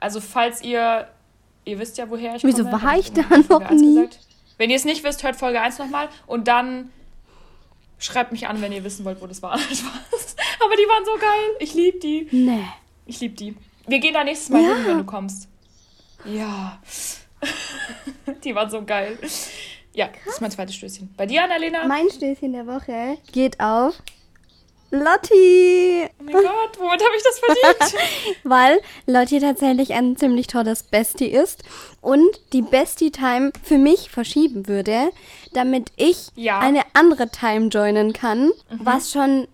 Also falls ihr, ihr wisst ja, woher ich Wieso komme. Wieso war ich da noch nie? Gesagt. Wenn ihr es nicht wisst, hört Folge 1 nochmal und dann schreibt mich an, wenn ihr wissen wollt, wo das war. Aber die waren so geil. Ich liebe die. Nee. Ich liebe die. Wir gehen da nächstes Mal ja. hin, wenn du kommst. Ja. die waren so geil. Ja, Krass. das ist mein zweites Stößchen. Bei dir, Annalena? Mein Stößchen der Woche geht auf Lotti! Oh mein Gott, womit habe ich das verdient? Weil Lotti tatsächlich ein ziemlich tolles Bestie ist und die Bestie-Time für mich verschieben würde, damit ich ja. eine andere Time joinen kann, mhm. was schon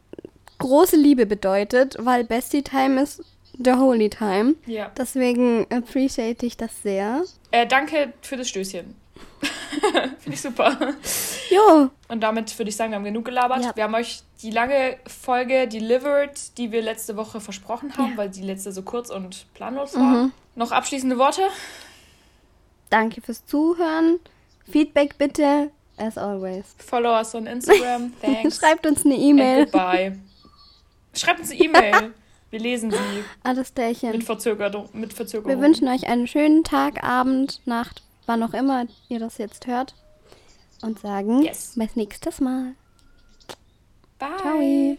große Liebe bedeutet, weil Bestie-Time ist the holy time. Ja. Deswegen appreciate ich das sehr. Äh, danke für das Stößchen. Finde ich super. Jo. Und damit würde ich sagen, wir haben genug gelabert. Ja. Wir haben euch die lange Folge delivered, die wir letzte Woche versprochen haben, ja. weil die letzte so kurz und planlos war. Mhm. Noch abschließende Worte? Danke fürs Zuhören. Feedback bitte, as always. Follow us on Instagram. Thanks. Schreibt uns eine E-Mail. Bye. Schreibt uns eine E-Mail. Wir lesen sie. Alles Därchen. Mit Verzögerung. Mit Verzögerung. Wir wünschen euch einen schönen Tag, Abend, Nacht, wann auch immer ihr das jetzt hört. Und sagen yes. bis nächstes Mal. Bye. Ciao.